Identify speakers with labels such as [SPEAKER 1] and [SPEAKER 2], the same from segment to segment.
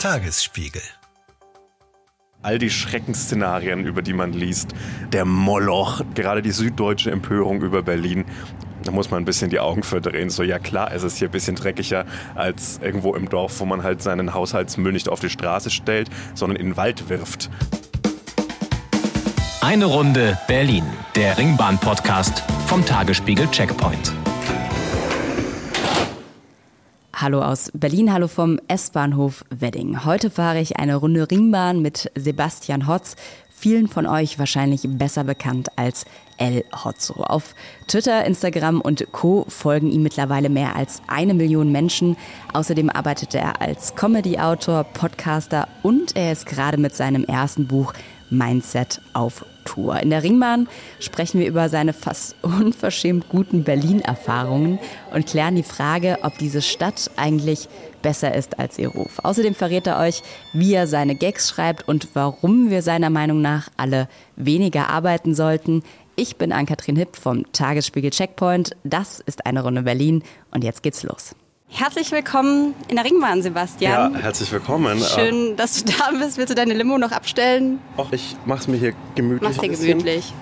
[SPEAKER 1] Tagesspiegel.
[SPEAKER 2] All die Schreckensszenarien, über die man liest, der Moloch, gerade die süddeutsche Empörung über Berlin, da muss man ein bisschen die Augen verdrehen. So, ja klar, es ist hier ein bisschen dreckiger als irgendwo im Dorf, wo man halt seinen Haushaltsmüll nicht auf die Straße stellt, sondern in den Wald wirft.
[SPEAKER 3] Eine Runde Berlin, der Ringbahn-Podcast vom Tagesspiegel Checkpoint.
[SPEAKER 4] Hallo aus Berlin, hallo vom S-Bahnhof Wedding. Heute fahre ich eine Runde Ringbahn mit Sebastian Hotz, vielen von euch wahrscheinlich besser bekannt als El Hotzo. Auf Twitter, Instagram und Co. folgen ihm mittlerweile mehr als eine Million Menschen. Außerdem arbeitet er als Comedy-Autor, Podcaster und er ist gerade mit seinem ersten Buch Mindset auf Tour. In der Ringbahn sprechen wir über seine fast unverschämt guten Berlin-Erfahrungen und klären die Frage, ob diese Stadt eigentlich besser ist als ihr Ruf. Außerdem verrät er euch, wie er seine Gags schreibt und warum wir seiner Meinung nach alle weniger arbeiten sollten. Ich bin Ann-Kathrin Hipp vom Tagesspiegel Checkpoint. Das ist eine Runde Berlin und jetzt geht's los. Herzlich willkommen in der Ringbahn, Sebastian.
[SPEAKER 2] Ja, herzlich willkommen.
[SPEAKER 4] Schön, dass du da bist. Willst du deine Limo noch abstellen?
[SPEAKER 2] Och, ich mach's mir hier gemütlich.
[SPEAKER 4] Mach's dir gemütlich.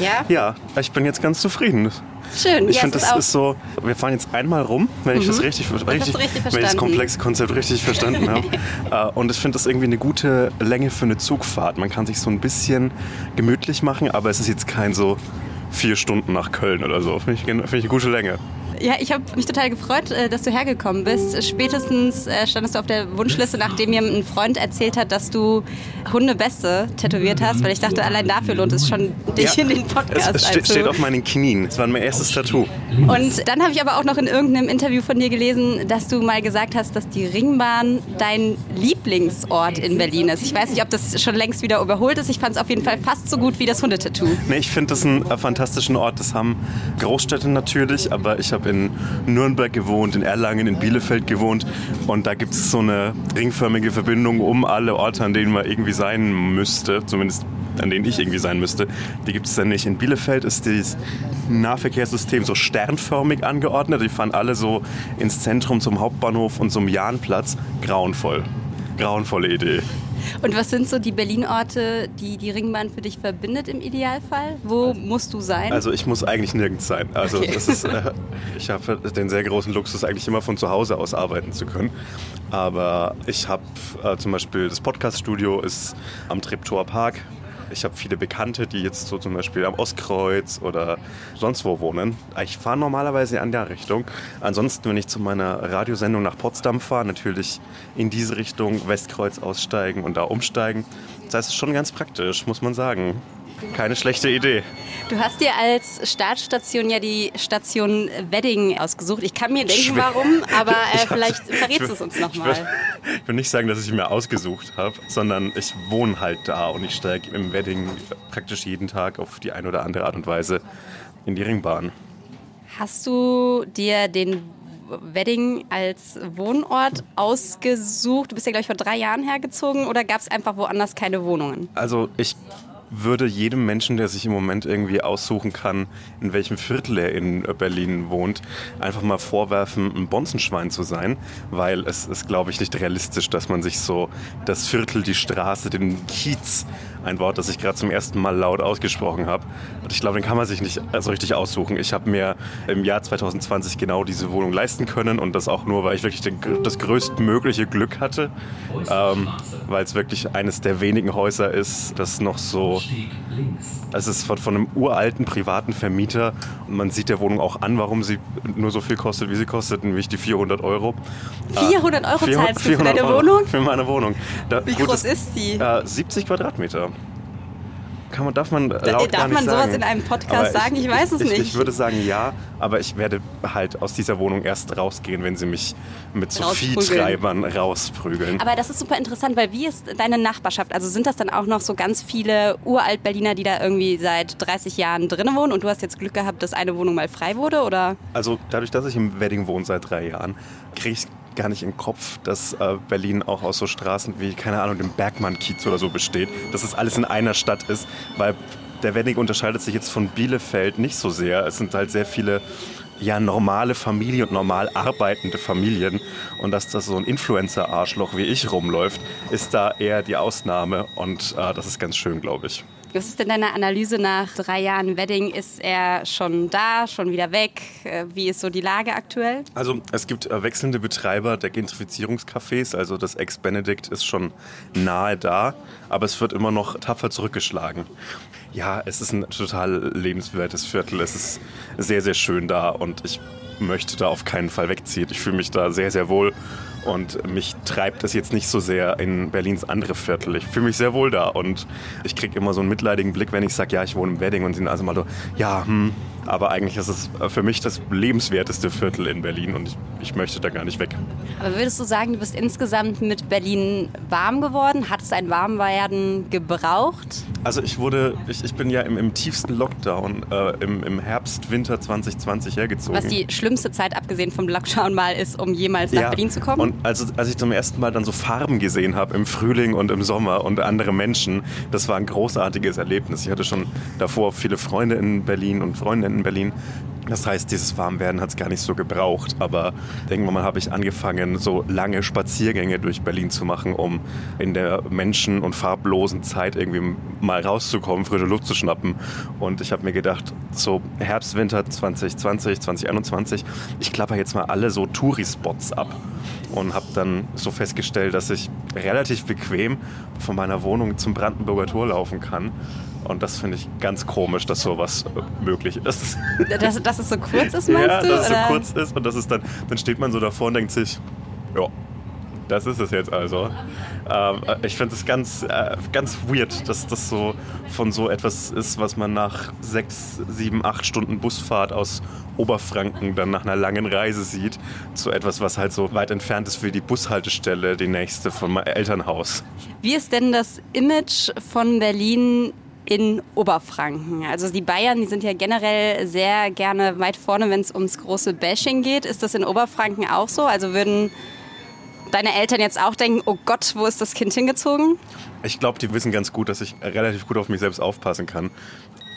[SPEAKER 4] Ja?
[SPEAKER 2] Ja, ich bin jetzt ganz zufrieden.
[SPEAKER 4] Schön.
[SPEAKER 2] Ich
[SPEAKER 4] ja,
[SPEAKER 2] finde, das
[SPEAKER 4] auch-
[SPEAKER 2] ist so, wir fahren jetzt einmal rum, wenn ich das richtig, richtig,
[SPEAKER 4] Mhm. richtig
[SPEAKER 2] wenn ich das komplexe Konzept richtig verstanden habe. Äh, Und ich finde das irgendwie eine gute Länge für eine Zugfahrt. Man kann sich so ein bisschen gemütlich machen, aber es ist jetzt kein so vier Stunden nach Köln oder so. Finde ich, finde ich eine gute Länge.
[SPEAKER 4] Ja, ich habe mich total gefreut, äh, dass du hergekommen bist. Spätestens äh, standest du auf der Wunschliste, nachdem mir ein Freund erzählt hat, dass du Hundebeste tätowiert hast, weil ich dachte, allein dafür lohnt es schon, dich in den Podcast
[SPEAKER 2] es, es steht, steht auf meinen Knien. Es war mein erstes Tattoo.
[SPEAKER 4] Und dann habe ich aber auch noch in irgendeinem Interview von dir gelesen, dass du mal gesagt hast, dass die Ringbahn dein Lieblingsort in Berlin ist. Ich weiß nicht, ob das schon längst wieder überholt ist. Ich fand es auf jeden Fall fast so gut wie das Hundetattoo.
[SPEAKER 2] Nee, ich finde das einen äh, fantastischen Ort. Das haben Großstädte natürlich, aber ich habe in Nürnberg gewohnt, in Erlangen, in Bielefeld gewohnt und da gibt es so eine ringförmige Verbindung um alle Orte, an denen man irgendwie sein müsste, zumindest an denen ich irgendwie sein müsste. Die gibt es dann nicht. In Bielefeld ist dieses Nahverkehrssystem so sternförmig angeordnet. Die fahren alle so ins Zentrum zum Hauptbahnhof und zum Jahnplatz. Grauenvoll. Grauenvolle Idee.
[SPEAKER 4] Und was sind so die Berlin-Orte, die die Ringbahn für dich verbindet im Idealfall? Wo musst du sein?
[SPEAKER 2] Also ich muss eigentlich nirgends sein. Also
[SPEAKER 4] Okay.
[SPEAKER 2] ist, äh, ich habe den sehr großen Luxus, eigentlich immer von zu Hause aus arbeiten zu können. Aber ich habe äh, zum Beispiel das Podcaststudio ist am Treptower Park. Ich habe viele Bekannte, die jetzt so zum Beispiel am Ostkreuz oder sonst wo wohnen. Ich fahre normalerweise in der Richtung. Ansonsten, wenn ich zu meiner Radiosendung nach Potsdam fahre, natürlich in diese Richtung Westkreuz aussteigen und da umsteigen. Das heißt, es ist schon ganz praktisch, muss man sagen. Keine schlechte Idee.
[SPEAKER 4] du hast dir als Startstation ja die Station Wedding ausgesucht. Ich kann mir denken,
[SPEAKER 2] Schwer.
[SPEAKER 4] warum, aber äh, vielleicht
[SPEAKER 2] ich
[SPEAKER 4] verrätst du es uns nochmal.
[SPEAKER 2] ich will nicht sagen, dass ich mir ausgesucht habe, sondern ich wohne halt da und ich steige im Wedding praktisch jeden Tag auf die eine oder andere Art und Weise in die Ringbahn.
[SPEAKER 4] Hast du dir den Wedding als Wohnort ausgesucht? Du bist ja, glaube ich, vor drei Jahren hergezogen oder gab es einfach woanders keine Wohnungen?
[SPEAKER 2] Also ich würde jedem Menschen, der sich im Moment irgendwie aussuchen kann, in welchem Viertel er in Berlin wohnt, einfach mal vorwerfen, ein Bonzenschwein zu sein, weil es ist, glaube ich, nicht realistisch, dass man sich so das Viertel, die Straße, den Kiez, ein Wort, das ich gerade zum ersten Mal laut ausgesprochen habe, und ich glaube, den kann man sich nicht so richtig aussuchen. Ich habe mir im Jahr 2020 genau diese Wohnung leisten können und das auch nur, weil ich wirklich den, das größtmögliche Glück hatte, ähm, weil es wirklich eines der wenigen Häuser ist, das noch so es ist von, von einem uralten privaten Vermieter und man sieht der Wohnung auch an, warum sie nur so viel kostet, wie sie kostet, nämlich die 400 Euro.
[SPEAKER 4] 400 Euro
[SPEAKER 2] 400
[SPEAKER 4] zahlst du für
[SPEAKER 2] 400
[SPEAKER 4] deine Wohnung?
[SPEAKER 2] Für meine Wohnung. Da,
[SPEAKER 4] Wie
[SPEAKER 2] gut,
[SPEAKER 4] groß ist die?
[SPEAKER 2] Äh, 70 Quadratmeter. Kann man, darf man laut
[SPEAKER 4] darf man sowas
[SPEAKER 2] sagen.
[SPEAKER 4] in einem Podcast
[SPEAKER 2] Aber
[SPEAKER 4] sagen? Ich weiß es
[SPEAKER 2] ich,
[SPEAKER 4] nicht.
[SPEAKER 2] Ich würde sagen ja, aber ich werde halt aus dieser Wohnung erst rausgehen, wenn sie mich mit so
[SPEAKER 4] Rausprügeln.
[SPEAKER 2] Viehtreibern rausprügeln.
[SPEAKER 4] Aber das ist super interessant, weil wie ist deine Nachbarschaft? Also sind das dann auch noch so ganz viele Uralt-Berliner, die da irgendwie seit 30 Jahren drinnen wohnen und du hast jetzt Glück gehabt, dass eine Wohnung mal frei wurde? Oder?
[SPEAKER 2] Also dadurch, dass ich im Wedding wohne seit drei Jahren, kriege ich gar nicht den Kopf, dass äh, Berlin auch aus so Straßen wie, keine Ahnung, dem Bergmann-Kiez oder so besteht. Dass es alles in einer Stadt ist, weil der Wedding unterscheidet sich jetzt von Bielefeld nicht so sehr. Es sind halt sehr viele ja, normale Familien und normal arbeitende Familien. Und dass das so ein Influencer-Arschloch wie ich rumläuft, ist da eher die Ausnahme. Und äh, das ist ganz schön, glaube ich.
[SPEAKER 4] Was ist denn deine Analyse nach drei Jahren Wedding? Ist er schon da, schon wieder weg? Äh, wie ist so die Lage aktuell?
[SPEAKER 2] Also es gibt äh, wechselnde Betreiber der Gentrifizierungscafés. Also das Ex-Benedict ist schon nahe da, aber es wird immer noch tapfer zurückgeschlagen. Ja, es ist ein total lebenswertes Viertel. Es ist sehr, sehr schön da und ich möchte da auf keinen Fall wegziehen. Ich fühle mich da sehr, sehr wohl und mich treibt es jetzt nicht so sehr in Berlins andere Viertel. Ich fühle mich sehr wohl da und ich kriege immer so einen mitleidigen Blick, wenn ich sage, ja, ich wohne im Wedding und sind also mal so, ja, hm, aber eigentlich ist es für mich das lebenswerteste Viertel in Berlin und ich, ich, möchte da gar nicht weg.
[SPEAKER 4] Aber würdest du sagen, du bist insgesamt mit Berlin warm geworden? Hat es ein Warmwerden gebraucht?
[SPEAKER 2] Also ich wurde, ich, ich bin ja im, im tiefsten Lockdown äh, im, im, Herbst, Winter 2020 hergezogen.
[SPEAKER 4] Was die schlimmste Zeit abgesehen vom Lockdown mal ist, um jemals nach
[SPEAKER 2] ja,
[SPEAKER 4] Berlin zu kommen?
[SPEAKER 2] Und also, als ich zum ersten Mal dann so Farben gesehen habe im Frühling und im Sommer und andere Menschen, das war ein großartiges Erlebnis. Ich hatte schon davor viele Freunde in Berlin und Freundinnen in Berlin. Das heißt, dieses Warmwerden hat es gar nicht so gebraucht. Aber irgendwann mal habe ich angefangen, so lange Spaziergänge durch Berlin zu machen, um in der menschen- und farblosen Zeit irgendwie mal rauszukommen, frische Luft zu schnappen. Und ich habe mir gedacht, so Herbst, Winter 2020, 2021, ich klapper jetzt mal alle so Tourispots ab. Und habe dann so festgestellt, dass ich relativ bequem von meiner Wohnung zum Brandenburger Tor laufen kann und das finde ich ganz komisch, dass sowas möglich ist.
[SPEAKER 4] Dass, dass es so kurz ist, meinst
[SPEAKER 2] ja,
[SPEAKER 4] du?
[SPEAKER 2] dass es so kurz ist und das ist dann, dann steht man so davor und denkt sich, ja, das ist es jetzt also. Ähm, ich finde es ganz, äh, ganz weird, dass das so von so etwas ist, was man nach sechs, sieben, acht Stunden Busfahrt aus Oberfranken dann nach einer langen Reise sieht, zu etwas, was halt so weit entfernt ist wie die Bushaltestelle, die nächste von meinem Elternhaus.
[SPEAKER 4] Wie ist denn das Image von Berlin in Oberfranken. Also die Bayern, die sind ja generell sehr gerne weit vorne, wenn es ums große Bashing geht. Ist das in Oberfranken auch so? Also würden deine Eltern jetzt auch denken, oh Gott, wo ist das Kind hingezogen?
[SPEAKER 2] Ich glaube, die wissen ganz gut, dass ich relativ gut auf mich selbst aufpassen kann.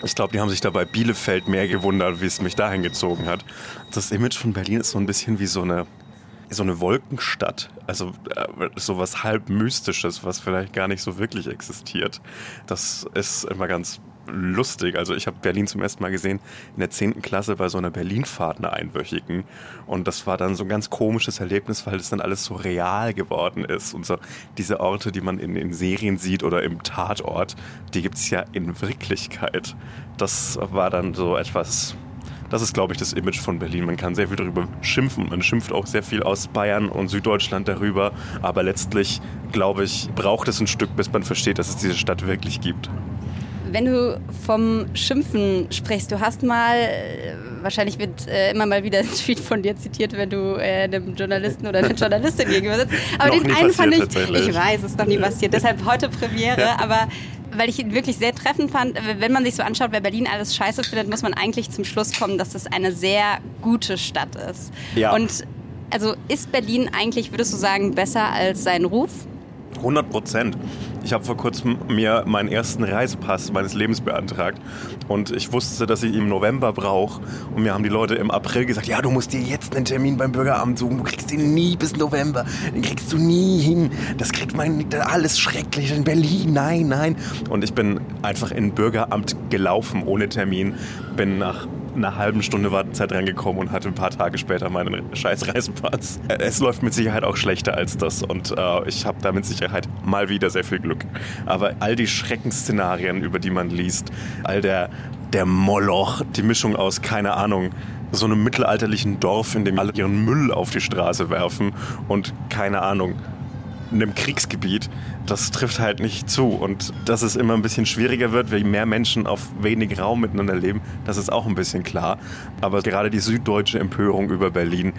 [SPEAKER 2] Ich glaube, die haben sich dabei Bielefeld mehr gewundert, wie es mich dahin gezogen hat. Das Image von Berlin ist so ein bisschen wie so eine so eine Wolkenstadt, also äh, sowas halb mystisches, was vielleicht gar nicht so wirklich existiert. Das ist immer ganz lustig. Also ich habe Berlin zum ersten Mal gesehen in der 10. Klasse bei so einer Berlinfahrt, einer einwöchigen. Und das war dann so ein ganz komisches Erlebnis, weil das dann alles so real geworden ist. Und so diese Orte, die man in, in Serien sieht oder im Tatort, die gibt es ja in Wirklichkeit. Das war dann so etwas das ist, glaube ich, das Image von Berlin. Man kann sehr viel darüber schimpfen. Man schimpft auch sehr viel aus Bayern und Süddeutschland darüber. Aber letztlich, glaube ich, braucht es ein Stück, bis man versteht, dass es diese Stadt wirklich gibt.
[SPEAKER 4] Wenn du vom Schimpfen sprichst, du hast mal, äh, wahrscheinlich wird äh, immer mal wieder ein Tweet von dir zitiert, wenn du äh, einem Journalisten oder einer Journalistin gegenüber sitzt. Aber den einen fand ich, ich weiß, es ist noch nie passiert, deshalb heute Premiere, ja. aber weil ich ihn wirklich sehr treffend fand. Wenn man sich so anschaut, wer Berlin alles scheiße findet, muss man eigentlich zum Schluss kommen, dass es eine sehr gute Stadt ist. Ja. Und also ist Berlin eigentlich, würdest du sagen, besser als sein Ruf?
[SPEAKER 2] 100 Prozent. Ich habe vor kurzem mir meinen ersten Reisepass meines Lebens beantragt und ich wusste, dass ich ihn im November brauche. Und mir haben die Leute im April gesagt, ja, du musst dir jetzt einen Termin beim Bürgeramt suchen. Du kriegst den nie bis November. Den kriegst du nie hin. Das kriegt man alles schrecklich in Berlin. Nein, nein. Und ich bin einfach in Bürgeramt gelaufen ohne Termin. Bin nach einer halben Stunde Wartezeit reingekommen und hatte ein paar Tage später meinen scheiß Reisepass. Es läuft mit Sicherheit auch schlechter als das und äh, ich habe da mit Sicherheit mal wieder sehr viel Glück. Aber all die Schreckensszenarien, über die man liest, all der, der Moloch, die Mischung aus, keine Ahnung, so einem mittelalterlichen Dorf, in dem alle ihren Müll auf die Straße werfen und keine Ahnung, einem Kriegsgebiet, das trifft halt nicht zu. Und dass es immer ein bisschen schwieriger wird, weil mehr Menschen auf wenig Raum miteinander leben, das ist auch ein bisschen klar. Aber gerade die süddeutsche Empörung über Berlin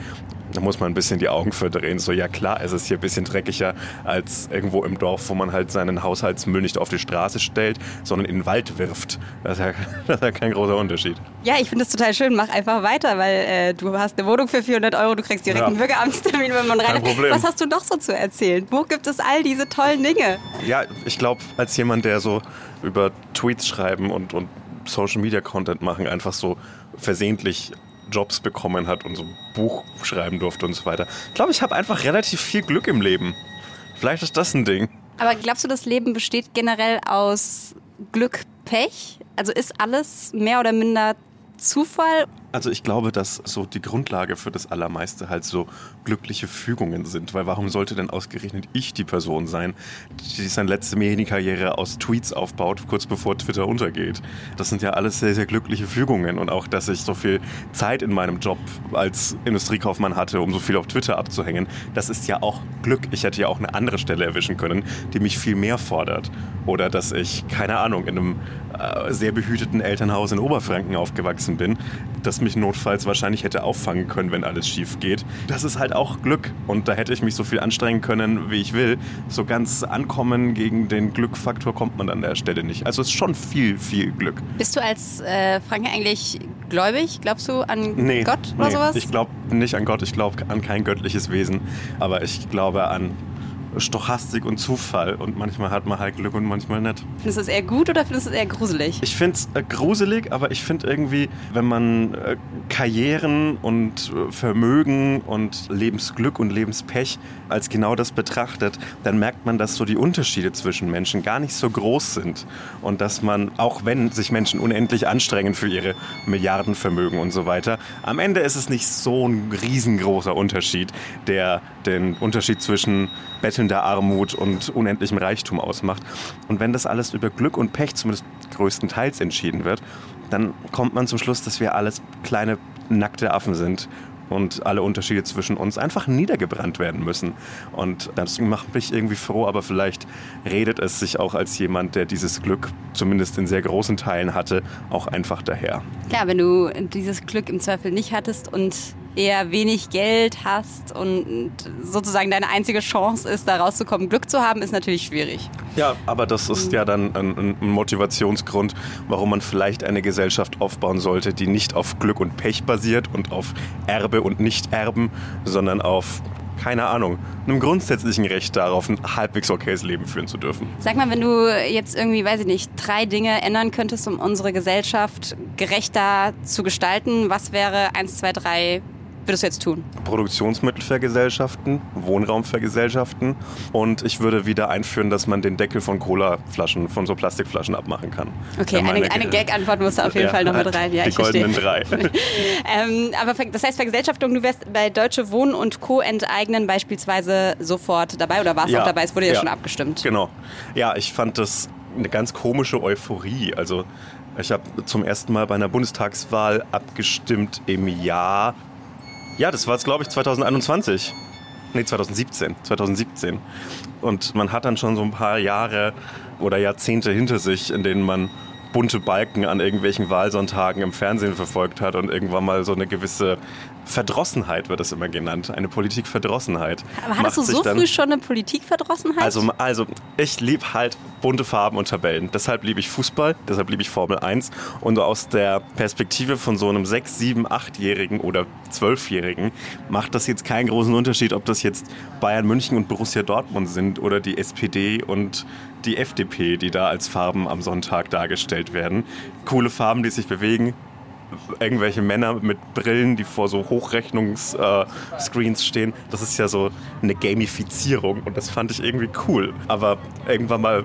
[SPEAKER 2] da muss man ein bisschen die Augen verdrehen. So, ja klar, es ist hier ein bisschen dreckiger als irgendwo im Dorf, wo man halt seinen Haushaltsmüll nicht auf die Straße stellt, sondern in den Wald wirft. Das ist ja, das ist ja kein großer Unterschied.
[SPEAKER 4] Ja, ich finde es total schön. Mach einfach weiter, weil äh, du hast eine Wohnung für 400 Euro, du kriegst direkt ja. einen Bürgeramtstermin, wenn man rein. Kein Problem. Was hast du noch so zu erzählen? Wo gibt es all diese tollen Dinge?
[SPEAKER 2] Ja, ich glaube, als jemand, der so über Tweets schreiben und, und Social Media Content machen, einfach so versehentlich Jobs bekommen hat und so ein Buch schreiben durfte und so weiter. Ich glaube, ich habe einfach relativ viel Glück im Leben. Vielleicht ist das ein Ding.
[SPEAKER 4] Aber glaubst du, das Leben besteht generell aus Glück, Pech? Also ist alles mehr oder minder Zufall
[SPEAKER 2] also ich glaube, dass so die Grundlage für das Allermeiste halt so glückliche Fügungen sind. Weil warum sollte denn ausgerechnet ich die Person sein, die seine letzte Medienkarriere aus Tweets aufbaut, kurz bevor Twitter untergeht? Das sind ja alles sehr, sehr glückliche Fügungen. Und auch, dass ich so viel Zeit in meinem Job als Industriekaufmann hatte, um so viel auf Twitter abzuhängen, das ist ja auch Glück. Ich hätte ja auch eine andere Stelle erwischen können, die mich viel mehr fordert. Oder dass ich, keine Ahnung, in einem äh, sehr behüteten Elternhaus in Oberfranken aufgewachsen bin, das mich notfalls wahrscheinlich hätte auffangen können, wenn alles schief geht. Das ist halt auch Glück und da hätte ich mich so viel anstrengen können, wie ich will. So ganz ankommen gegen den Glückfaktor kommt man an der Stelle nicht. Also es ist schon viel, viel Glück.
[SPEAKER 4] Bist du als äh, Franke eigentlich gläubig? Glaubst du an
[SPEAKER 2] nee,
[SPEAKER 4] Gott oder
[SPEAKER 2] nee,
[SPEAKER 4] sowas?
[SPEAKER 2] Ich glaube nicht an Gott, ich glaube an kein göttliches Wesen, aber ich glaube an Stochastik und Zufall und manchmal hat man halt Glück und manchmal nicht.
[SPEAKER 4] Findest du es eher gut oder findest du es eher gruselig?
[SPEAKER 2] Ich finde es äh, gruselig, aber ich finde irgendwie, wenn man äh, Karrieren und äh, Vermögen und Lebensglück und Lebenspech als genau das betrachtet, dann merkt man, dass so die Unterschiede zwischen Menschen gar nicht so groß sind und dass man, auch wenn sich Menschen unendlich anstrengen für ihre Milliardenvermögen und so weiter, am Ende ist es nicht so ein riesengroßer Unterschied, der den Unterschied zwischen bettelnder Armut und unendlichem Reichtum ausmacht. Und wenn das alles über Glück und Pech zumindest größtenteils entschieden wird, dann kommt man zum Schluss, dass wir alles kleine nackte Affen sind und alle Unterschiede zwischen uns einfach niedergebrannt werden müssen. Und das macht mich irgendwie froh, aber vielleicht redet es sich auch als jemand, der dieses Glück zumindest in sehr großen Teilen hatte, auch einfach daher.
[SPEAKER 4] Klar, wenn du dieses Glück im Zweifel nicht hattest und eher wenig Geld hast und sozusagen deine einzige Chance ist, da rauszukommen, Glück zu haben, ist natürlich schwierig.
[SPEAKER 2] Ja, aber das ist ja dann ein, ein, Motivationsgrund, warum man vielleicht eine Gesellschaft aufbauen sollte, die nicht auf Glück und Pech basiert und auf Erbe und Nichterben, sondern auf keine Ahnung, einem grundsätzlichen Recht darauf, ein halbwegs okayes Leben führen zu dürfen.
[SPEAKER 4] Sag mal, wenn du jetzt irgendwie, weiß ich nicht, drei Dinge ändern könntest, um unsere Gesellschaft gerechter zu gestalten, was wäre eins, zwei, drei würdest du jetzt tun?
[SPEAKER 2] Produktionsmittelvergesellschaften, Wohnraumvergesellschaften und ich würde wieder einführen, dass man den Deckel von Colaflaschen, von so Plastikflaschen abmachen kann.
[SPEAKER 4] Okay, eine, eine, eine Gag-Antwort musst du auf jeden ja, Fall noch mit rein.
[SPEAKER 2] Ja, die goldenen drei.
[SPEAKER 4] ähm, aber das heißt Vergesellschaftung, du wärst bei Deutsche Wohnen und Co. enteignen beispielsweise sofort dabei oder warst ja, auch dabei? Es wurde ja, ja schon abgestimmt.
[SPEAKER 2] Genau. Ja, ich fand das eine ganz komische Euphorie. Also ich habe zum ersten Mal bei einer Bundestagswahl abgestimmt im Jahr ja, das war es, glaube ich, 2021. Nee, 2017. 2017. Und man hat dann schon so ein paar Jahre oder Jahrzehnte hinter sich, in denen man bunte Balken an irgendwelchen Wahlsonntagen im Fernsehen verfolgt hat und irgendwann mal so eine gewisse Verdrossenheit wird das immer genannt, eine Politikverdrossenheit.
[SPEAKER 4] Aber hattest du so früh schon eine Politikverdrossenheit?
[SPEAKER 2] Also, also ich liebe halt bunte Farben und Tabellen. Deshalb liebe ich Fußball, deshalb liebe ich Formel 1. Und aus der Perspektive von so einem 6-, 7-, 8-Jährigen oder 12-Jährigen macht das jetzt keinen großen Unterschied, ob das jetzt Bayern München und Borussia Dortmund sind oder die SPD und die FDP, die da als Farben am Sonntag dargestellt werden. Coole Farben, die sich bewegen, irgendwelche Männer mit Brillen, die vor so Hochrechnungsscreens äh, stehen. Das ist ja so eine Gamifizierung und das fand ich irgendwie cool. Aber irgendwann mal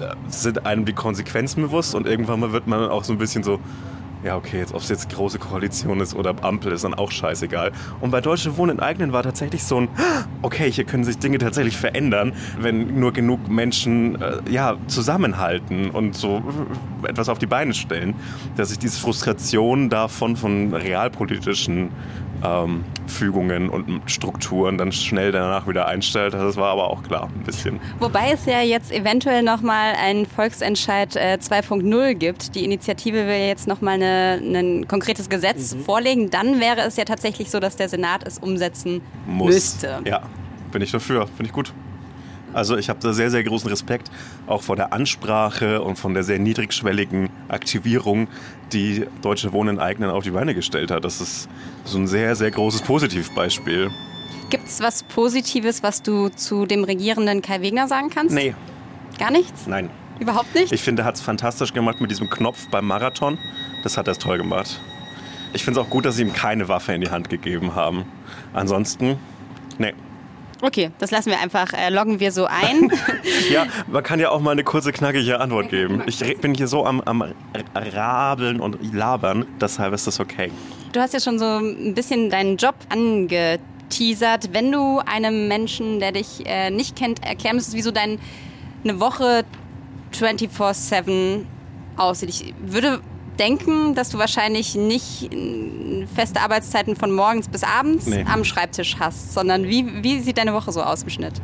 [SPEAKER 2] äh, sind einem die Konsequenzen bewusst und irgendwann mal wird man auch so ein bisschen so, ja, okay, jetzt, ob es jetzt große Koalition ist oder Ampel, ist dann auch scheißegal. Und bei Deutsche Wohnen in Eigenen war tatsächlich so ein, okay, hier können sich Dinge tatsächlich verändern, wenn nur genug Menschen äh, ja, zusammenhalten und so etwas auf die Beine stellen, dass sich diese Frustration davon von realpolitischen ähm, Fügungen und Strukturen dann schnell danach wieder einstellt. Das war aber auch klar, ein bisschen.
[SPEAKER 4] Wobei es ja jetzt eventuell nochmal einen Volksentscheid äh, 2.0 gibt. Die Initiative will jetzt nochmal ein konkretes Gesetz mhm. vorlegen. Dann wäre es ja tatsächlich so, dass der Senat es umsetzen Muss. müsste.
[SPEAKER 2] Ja, bin ich dafür. Finde ich gut. Also ich habe da sehr, sehr großen Respekt auch vor der Ansprache und von der sehr niedrigschwelligen Aktivierung, die Deutsche Wohnen eigenen auf die Beine gestellt hat. Das ist so ein sehr, sehr großes Positivbeispiel.
[SPEAKER 4] Gibt es was Positives, was du zu dem regierenden Kai Wegner sagen kannst?
[SPEAKER 2] Nee.
[SPEAKER 4] Gar nichts?
[SPEAKER 2] Nein.
[SPEAKER 4] Überhaupt nicht?
[SPEAKER 2] Ich finde, er hat es fantastisch gemacht mit diesem Knopf beim Marathon. Das hat er toll gemacht. Ich finde es auch gut, dass sie ihm keine Waffe in die Hand gegeben haben. Ansonsten, nee.
[SPEAKER 4] Okay, das lassen wir einfach, äh, loggen wir so ein.
[SPEAKER 2] ja, man kann ja auch mal eine kurze, knackige Antwort geben. Ich bin hier so am, am Rabeln und Labern, deshalb ist das okay.
[SPEAKER 4] Du hast ja schon so ein bisschen deinen Job angeteasert. Wenn du einem Menschen, der dich äh, nicht kennt, erklären müsstest, wie so deine Woche 24-7 aussieht. Ich würde denken, dass du wahrscheinlich nicht feste Arbeitszeiten von morgens bis abends nee. am Schreibtisch hast, sondern wie, wie sieht deine Woche so aus im Schnitt?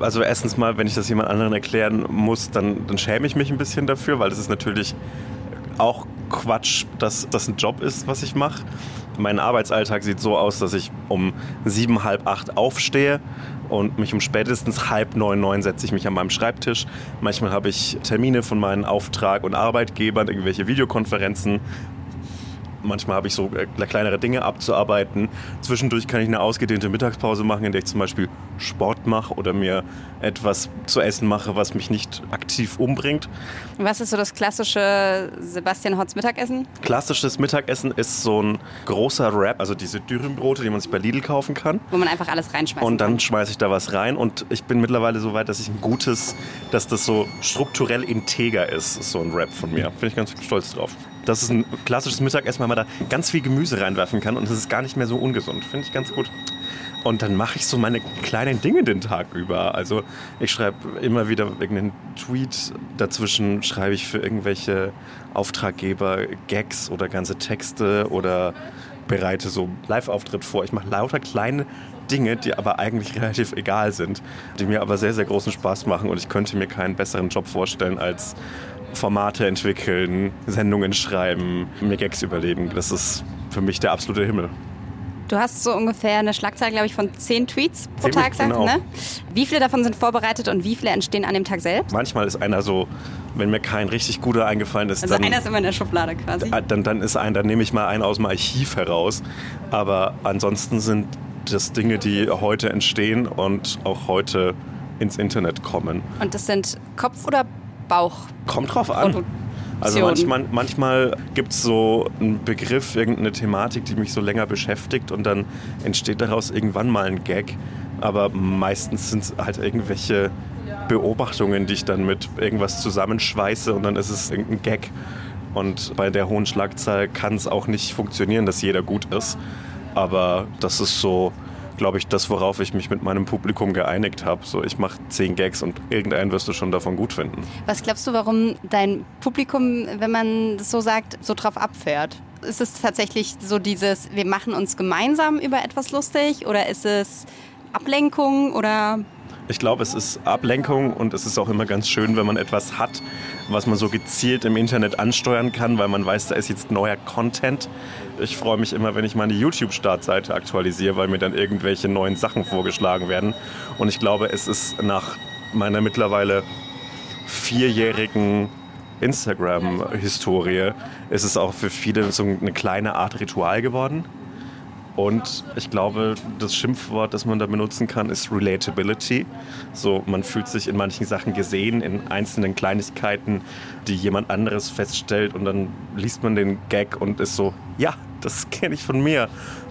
[SPEAKER 2] Also erstens mal, wenn ich das jemand anderen erklären muss, dann, dann schäme ich mich ein bisschen dafür, weil es ist natürlich auch Quatsch, dass das ein Job ist, was ich mache. Mein Arbeitsalltag sieht so aus, dass ich um sieben, halb acht aufstehe und mich um spätestens halb neun, neun setze ich mich an meinem Schreibtisch. Manchmal habe ich Termine von meinen Auftrag- und Arbeitgebern, irgendwelche Videokonferenzen, Manchmal habe ich so äh, kleinere Dinge abzuarbeiten. Zwischendurch kann ich eine ausgedehnte Mittagspause machen, in der ich zum Beispiel Sport mache oder mir etwas zu essen mache, was mich nicht aktiv umbringt.
[SPEAKER 4] Was ist so das klassische Sebastian Hotz Mittagessen?
[SPEAKER 2] Klassisches Mittagessen ist so ein großer Wrap, also diese Dürrenbrote, die man sich bei Lidl kaufen kann.
[SPEAKER 4] Wo man einfach alles reinschmeißt.
[SPEAKER 2] Und dann schmeiße ich da was rein und ich bin mittlerweile so weit, dass ich ein gutes, dass das so strukturell integer ist, so ein Wrap von mir. Bin ich ganz stolz drauf. Das ist ein klassisches Mittagessen, weil man da ganz viel Gemüse reinwerfen kann und es ist gar nicht mehr so ungesund. Finde ich ganz gut. Und dann mache ich so meine kleinen Dinge den Tag über. Also ich schreibe immer wieder irgendeinen Tweet. Dazwischen schreibe ich für irgendwelche Auftraggeber Gags oder ganze Texte oder bereite so Live-Auftritt vor. Ich mache lauter kleine Dinge, die aber eigentlich relativ egal sind, die mir aber sehr, sehr großen Spaß machen und ich könnte mir keinen besseren Job vorstellen als Formate entwickeln, Sendungen schreiben, mir Gags überleben. Das ist für mich der absolute Himmel.
[SPEAKER 4] Du hast so ungefähr eine Schlagzahl, glaube ich, von zehn Tweets pro Tag, sagst genau. ne? Wie viele davon sind vorbereitet und wie viele entstehen an dem Tag selbst?
[SPEAKER 2] Manchmal ist einer so, wenn mir kein richtig guter eingefallen ist.
[SPEAKER 4] Also dann, einer ist immer in der Schublade quasi.
[SPEAKER 2] Dann, dann ist ein, dann nehme ich mal einen aus dem Archiv heraus. Aber ansonsten sind das Dinge, die heute entstehen und auch heute ins Internet kommen.
[SPEAKER 4] Und das sind Kopf- oder Bauch?
[SPEAKER 2] Kommt drauf an. Also manchmal, manchmal gibt es so einen Begriff, irgendeine Thematik, die mich so länger beschäftigt und dann entsteht daraus irgendwann mal ein Gag. Aber meistens sind es halt irgendwelche Beobachtungen, die ich dann mit irgendwas zusammenschweiße und dann ist es irgendein Gag. Und bei der hohen Schlagzahl kann es auch nicht funktionieren, dass jeder gut ist. Aber das ist so glaube ich, das, worauf ich mich mit meinem Publikum geeinigt habe. So, ich mache zehn Gags und irgendeinen wirst du schon davon gut finden.
[SPEAKER 4] Was glaubst du, warum dein Publikum, wenn man das so sagt, so drauf abfährt? Ist es tatsächlich so dieses, wir machen uns gemeinsam über etwas lustig oder ist es Ablenkung oder
[SPEAKER 2] ich glaube, es ist Ablenkung und es ist auch immer ganz schön, wenn man etwas hat, was man so gezielt im Internet ansteuern kann, weil man weiß, da ist jetzt neuer Content. Ich freue mich immer, wenn ich meine YouTube-Startseite aktualisiere, weil mir dann irgendwelche neuen Sachen vorgeschlagen werden. Und ich glaube, es ist nach meiner mittlerweile vierjährigen Instagram-Historie, ist es auch für viele so eine kleine Art Ritual geworden. Und ich glaube, das Schimpfwort, das man da benutzen kann, ist Relatability. So, man fühlt sich in manchen Sachen gesehen, in einzelnen Kleinigkeiten, die jemand anderes feststellt. Und dann liest man den Gag und ist so, ja, das kenne ich von mir.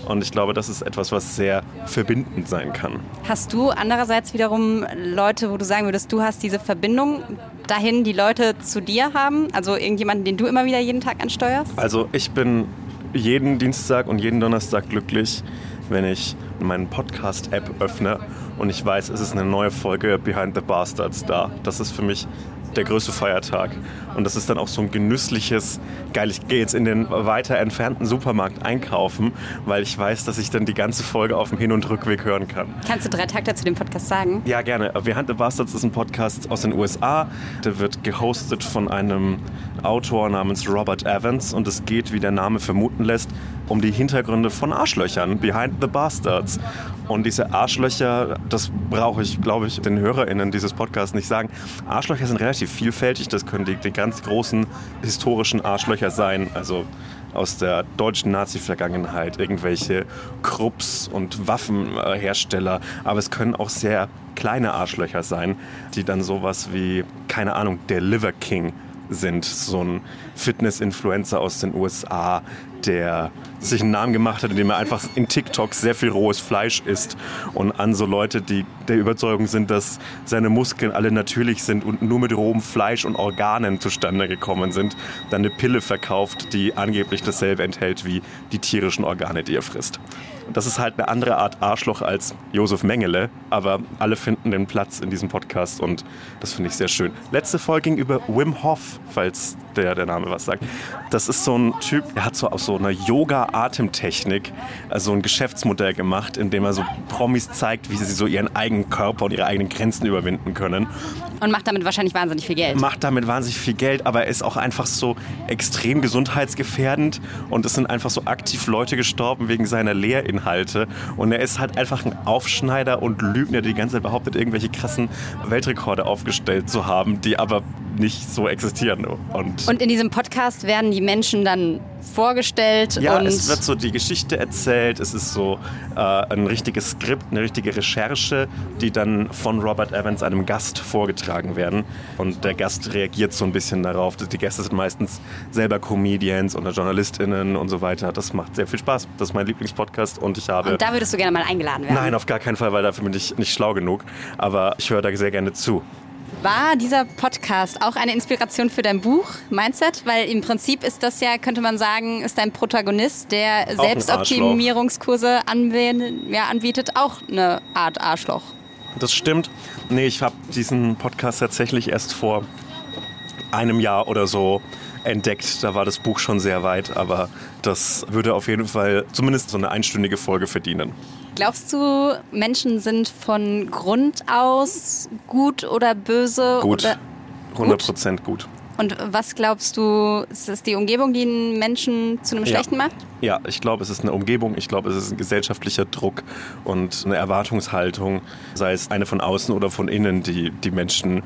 [SPEAKER 2] Und ich glaube, das ist etwas, was sehr verbindend sein kann.
[SPEAKER 4] Hast du andererseits wiederum Leute, wo du sagen würdest, du hast diese Verbindung dahin, die Leute zu dir haben? Also irgendjemanden, den du immer wieder jeden Tag ansteuerst?
[SPEAKER 2] Also ich bin jeden Dienstag und jeden Donnerstag glücklich, wenn ich meinen Podcast-App öffne und ich weiß, es ist eine neue Folge Behind the Bastards da. Das ist für mich der größte Feiertag. Und das ist dann auch so ein genüssliches, geil, ich gehe jetzt in den weiter entfernten Supermarkt einkaufen, weil ich weiß, dass ich dann die ganze Folge auf dem Hin- und Rückweg hören kann.
[SPEAKER 4] Kannst du drei Takte zu dem Podcast sagen?
[SPEAKER 2] Ja, gerne. Behind the Bastards ist ein Podcast aus den USA. Der wird gehostet von einem Autor namens Robert Evans und es geht, wie der Name vermuten lässt, um die Hintergründe von Arschlöchern, Behind the Bastards. Und diese Arschlöcher, das brauche ich, glaube ich, den HörerInnen dieses Podcasts nicht sagen. Arschlöcher sind relativ vielfältig. Das können die, die ganz großen historischen Arschlöcher sein. Also aus der deutschen Nazi-Vergangenheit, irgendwelche Krupps und Waffenhersteller. Aber es können auch sehr kleine Arschlöcher sein, die dann sowas wie, keine Ahnung, der Liver King sind. So ein Fitness-Influencer aus den USA, der sich einen Namen gemacht hat, indem er einfach in TikTok sehr viel rohes Fleisch isst und an so Leute, die der Überzeugung sind, dass seine Muskeln alle natürlich sind und nur mit rohem Fleisch und Organen zustande gekommen sind, dann eine Pille verkauft, die angeblich dasselbe enthält wie die tierischen Organe, die er frisst. Das ist halt eine andere Art Arschloch als Josef Mengele, aber alle finden den Platz in diesem Podcast und das finde ich sehr schön. Letzte Folge ging über Wim Hof, falls der, der Name was sagt. Das ist so ein Typ, der hat so aus so einer Yoga-Atemtechnik also ein Geschäftsmodell gemacht, in dem er so Promis zeigt, wie sie so ihren eigenen Körper und ihre eigenen Grenzen überwinden können.
[SPEAKER 4] Und macht damit wahrscheinlich wahnsinnig viel Geld.
[SPEAKER 2] Macht damit wahnsinnig viel Geld, aber er ist auch einfach so extrem gesundheitsgefährdend und es sind einfach so aktiv Leute gestorben wegen seiner Lehrinhalte. Und er ist halt einfach ein Aufschneider und Lügner, der die ganze Zeit behauptet, irgendwelche krassen Weltrekorde aufgestellt zu haben, die aber nicht so existieren.
[SPEAKER 4] Und, und in diesem Podcast werden die Menschen dann vorgestellt.
[SPEAKER 2] Ja, es wird so die Geschichte erzählt. Es ist so äh, ein richtiges Skript, eine richtige Recherche, die dann von Robert Evans, einem Gast, vorgetragen werden. Und der Gast reagiert so ein bisschen darauf. Die Gäste sind meistens selber Comedians oder JournalistInnen und so weiter. Das macht sehr viel Spaß. Das ist mein Lieblingspodcast und ich habe.
[SPEAKER 4] Und da würdest du gerne mal eingeladen werden?
[SPEAKER 2] Nein, auf gar keinen Fall, weil dafür bin ich nicht schlau genug. Aber ich höre da sehr gerne zu.
[SPEAKER 4] War dieser Podcast auch eine Inspiration für dein Buch Mindset? Weil im Prinzip ist das ja, könnte man sagen, ist dein Protagonist, der auch Selbstoptimierungskurse ja, anbietet, auch eine Art Arschloch.
[SPEAKER 2] Das stimmt. Nee, ich habe diesen Podcast tatsächlich erst vor einem Jahr oder so entdeckt. Da war das Buch schon sehr weit, aber das würde auf jeden Fall zumindest so eine einstündige Folge verdienen.
[SPEAKER 4] Glaubst du, Menschen sind von Grund aus gut oder böse?
[SPEAKER 2] Gut.
[SPEAKER 4] Oder
[SPEAKER 2] 100 Prozent gut. gut.
[SPEAKER 4] Und was glaubst du, ist es die Umgebung, die einen Menschen zu einem Schlechten
[SPEAKER 2] ja.
[SPEAKER 4] macht?
[SPEAKER 2] Ja, ich glaube, es ist eine Umgebung, ich glaube, es ist ein gesellschaftlicher Druck und eine Erwartungshaltung, sei es eine von außen oder von innen, die die Menschen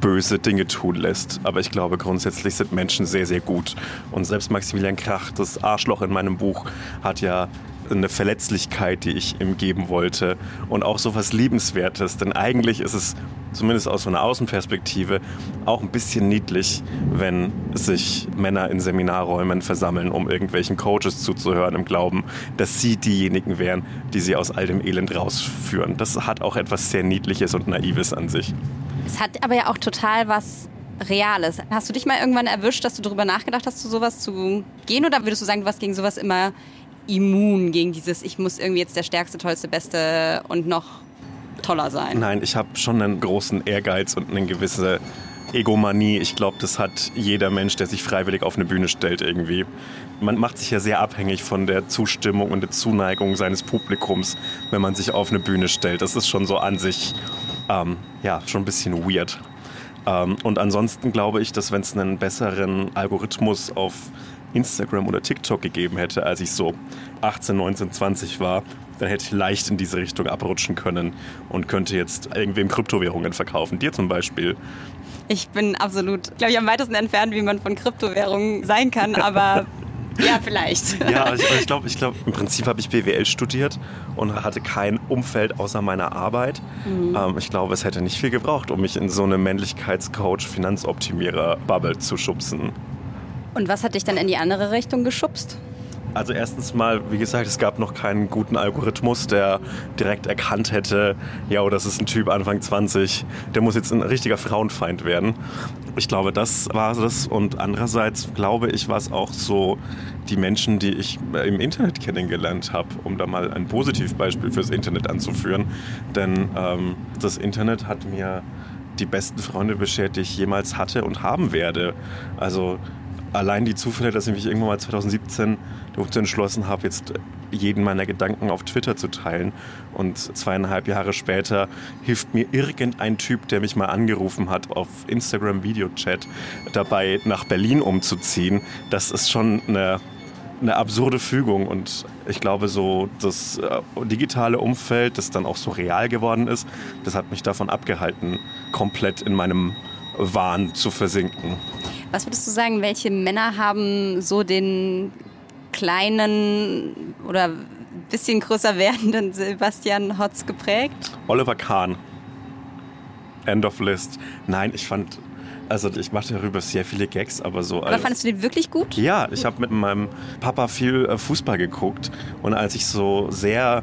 [SPEAKER 2] böse Dinge tun lässt. Aber ich glaube, grundsätzlich sind Menschen sehr, sehr gut. Und selbst Maximilian Krach, das Arschloch in meinem Buch, hat ja eine Verletzlichkeit, die ich ihm geben wollte und auch so was Liebenswertes. Denn eigentlich ist es, zumindest aus so einer Außenperspektive, auch ein bisschen niedlich, wenn sich Männer in Seminarräumen versammeln, um irgendwelchen Coaches zuzuhören, im Glauben, dass sie diejenigen wären, die sie aus all dem Elend rausführen. Das hat auch etwas sehr Niedliches und Naives an sich.
[SPEAKER 4] Es hat aber ja auch total was Reales. Hast du dich mal irgendwann erwischt, dass du darüber nachgedacht hast, zu sowas zu gehen? Oder würdest du sagen, du warst gegen sowas immer immun gegen dieses, ich muss irgendwie jetzt der stärkste, tollste, beste und noch toller sein.
[SPEAKER 2] Nein, ich habe schon einen großen Ehrgeiz und eine gewisse Egomanie. Ich glaube, das hat jeder Mensch, der sich freiwillig auf eine Bühne stellt irgendwie. Man macht sich ja sehr abhängig von der Zustimmung und der Zuneigung seines Publikums, wenn man sich auf eine Bühne stellt. Das ist schon so an sich, ähm, ja, schon ein bisschen weird. Ähm, und ansonsten glaube ich, dass wenn es einen besseren Algorithmus auf Instagram oder TikTok gegeben hätte, als ich so 18, 19, 20 war, dann hätte ich leicht in diese Richtung abrutschen können und könnte jetzt irgendwem Kryptowährungen verkaufen. Dir zum Beispiel.
[SPEAKER 4] Ich bin absolut, glaube ich, am weitesten entfernt, wie man von Kryptowährungen sein kann, aber ja, vielleicht.
[SPEAKER 2] Ja, ich, ich glaube, ich glaub, im Prinzip habe ich BWL studiert und hatte kein Umfeld außer meiner Arbeit. Mhm. Ähm, ich glaube, es hätte nicht viel gebraucht, um mich in so eine Männlichkeitscoach, Finanzoptimierer-Bubble zu schubsen.
[SPEAKER 4] Und was hat dich dann in die andere Richtung geschubst?
[SPEAKER 2] Also erstens mal, wie gesagt, es gab noch keinen guten Algorithmus, der direkt erkannt hätte, ja, oh, das ist ein Typ Anfang 20, der muss jetzt ein richtiger Frauenfeind werden. Ich glaube, das war es. Und andererseits glaube ich, war es auch so die Menschen, die ich im Internet kennengelernt habe, um da mal ein Positivbeispiel fürs Internet anzuführen. Denn ähm, das Internet hat mir die besten Freunde beschert, die ich jemals hatte und haben werde. Also allein die Zufälle, dass ich mich irgendwann mal 2017 dazu entschlossen habe, jetzt jeden meiner Gedanken auf Twitter zu teilen. Und zweieinhalb Jahre später hilft mir irgendein Typ, der mich mal angerufen hat, auf Instagram Videochat dabei nach Berlin umzuziehen. Das ist schon eine eine absurde Fügung und ich glaube so das äh, digitale Umfeld, das dann auch so real geworden ist, das hat mich davon abgehalten, komplett in meinem Wahn zu versinken.
[SPEAKER 4] Was würdest du sagen, welche Männer haben so den kleinen oder bisschen größer werdenden Sebastian Hotz geprägt?
[SPEAKER 2] Oliver Kahn. End of List. Nein, ich fand Also ich mache darüber sehr viele Gags, aber so.
[SPEAKER 4] Aber fandest du den wirklich gut?
[SPEAKER 2] Ja, ich habe mit meinem Papa viel äh, Fußball geguckt und als ich so sehr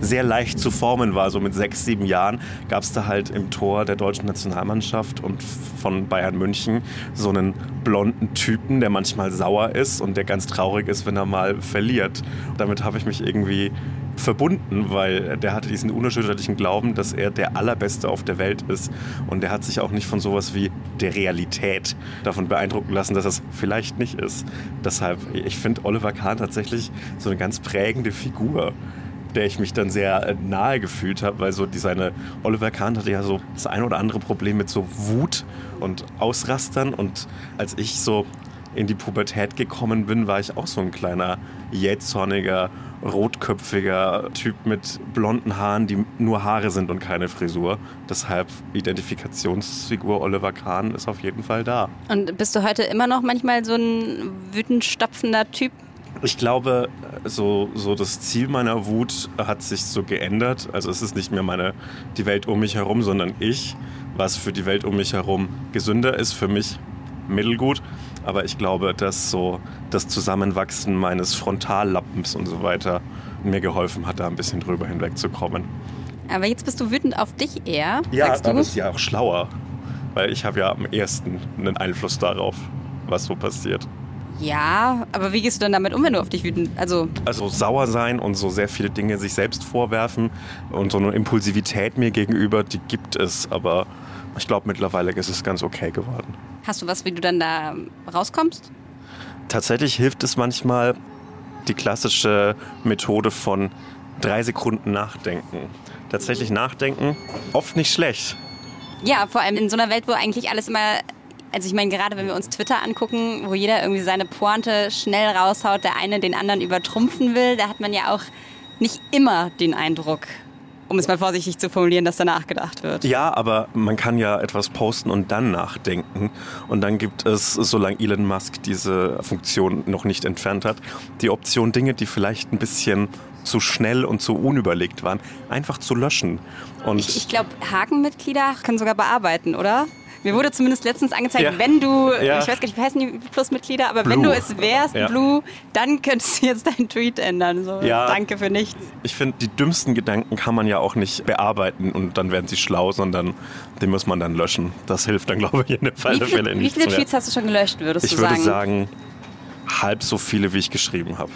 [SPEAKER 2] sehr leicht zu formen war. So mit sechs, sieben Jahren gab es da halt im Tor der deutschen Nationalmannschaft und von Bayern München so einen blonden Typen, der manchmal sauer ist und der ganz traurig ist, wenn er mal verliert. Damit habe ich mich irgendwie verbunden, weil der hatte diesen unerschütterlichen Glauben, dass er der Allerbeste auf der Welt ist. Und der hat sich auch nicht von sowas wie der Realität davon beeindrucken lassen, dass es vielleicht nicht ist. Deshalb, ich finde Oliver Kahn tatsächlich so eine ganz prägende Figur der ich mich dann sehr äh, nahe gefühlt habe, weil so die, seine Oliver Kahn hatte ja so das ein oder andere Problem mit so Wut und Ausrastern und als ich so in die Pubertät gekommen bin, war ich auch so ein kleiner jähzorniger, rotköpfiger Typ mit blonden Haaren, die nur Haare sind und keine Frisur. Deshalb Identifikationsfigur Oliver Kahn ist auf jeden Fall da.
[SPEAKER 4] Und bist du heute immer noch manchmal so ein wütend stapfender Typ?
[SPEAKER 2] Ich glaube, so, so das Ziel meiner Wut hat sich so geändert. Also es ist nicht mehr meine, die Welt um mich herum, sondern ich, was für die Welt um mich herum gesünder ist, für mich mittelgut. Aber ich glaube, dass so das Zusammenwachsen meines Frontallappens und so weiter mir geholfen hat, da ein bisschen drüber hinwegzukommen.
[SPEAKER 4] Aber jetzt bist du wütend auf dich eher,
[SPEAKER 2] ja,
[SPEAKER 4] sagst du?
[SPEAKER 2] aber ist ja auch schlauer. Weil ich habe ja am ersten einen Einfluss darauf, was so passiert.
[SPEAKER 4] Ja, aber wie gehst du dann damit um, wenn du auf dich wütend, also...
[SPEAKER 2] Also sauer sein und so sehr viele Dinge sich selbst vorwerfen und so eine Impulsivität mir gegenüber, die gibt es, aber ich glaube mittlerweile ist es ganz okay geworden.
[SPEAKER 4] Hast du was, wie du dann da rauskommst?
[SPEAKER 2] Tatsächlich hilft es manchmal die klassische Methode von drei Sekunden nachdenken. Tatsächlich nachdenken, oft nicht schlecht.
[SPEAKER 4] Ja, vor allem in so einer Welt, wo eigentlich alles immer also ich meine, gerade wenn wir uns Twitter angucken, wo jeder irgendwie seine Pointe schnell raushaut, der eine den anderen übertrumpfen will, da hat man ja auch nicht immer den Eindruck, um es mal vorsichtig zu formulieren, dass da nachgedacht wird.
[SPEAKER 2] Ja, aber man kann ja etwas posten und dann nachdenken. Und dann gibt es, solange Elon Musk diese Funktion noch nicht entfernt hat, die Option, Dinge, die vielleicht ein bisschen zu schnell und zu unüberlegt waren, einfach zu löschen.
[SPEAKER 4] Und ich, ich glaube, Hakenmitglieder können sogar bearbeiten, oder? Mir wurde zumindest letztens angezeigt, ja. wenn du, ja. ich weiß gar nicht, wie heißen die Plusmitglieder, aber Blue. wenn du es wärst, ja. Blue, dann könntest du jetzt deinen Tweet ändern. So, danke für nichts.
[SPEAKER 2] Ich finde, die dümmsten Gedanken kann man ja auch nicht bearbeiten und dann werden sie schlau, sondern den muss man dann löschen. Das hilft dann, glaube ich, in dem Fall
[SPEAKER 4] wie viele, Wie viele Tweets hast du schon gelöscht, würdest
[SPEAKER 2] ich
[SPEAKER 4] du sagen?
[SPEAKER 2] Ich würde sagen, halb so viele, wie ich geschrieben habe.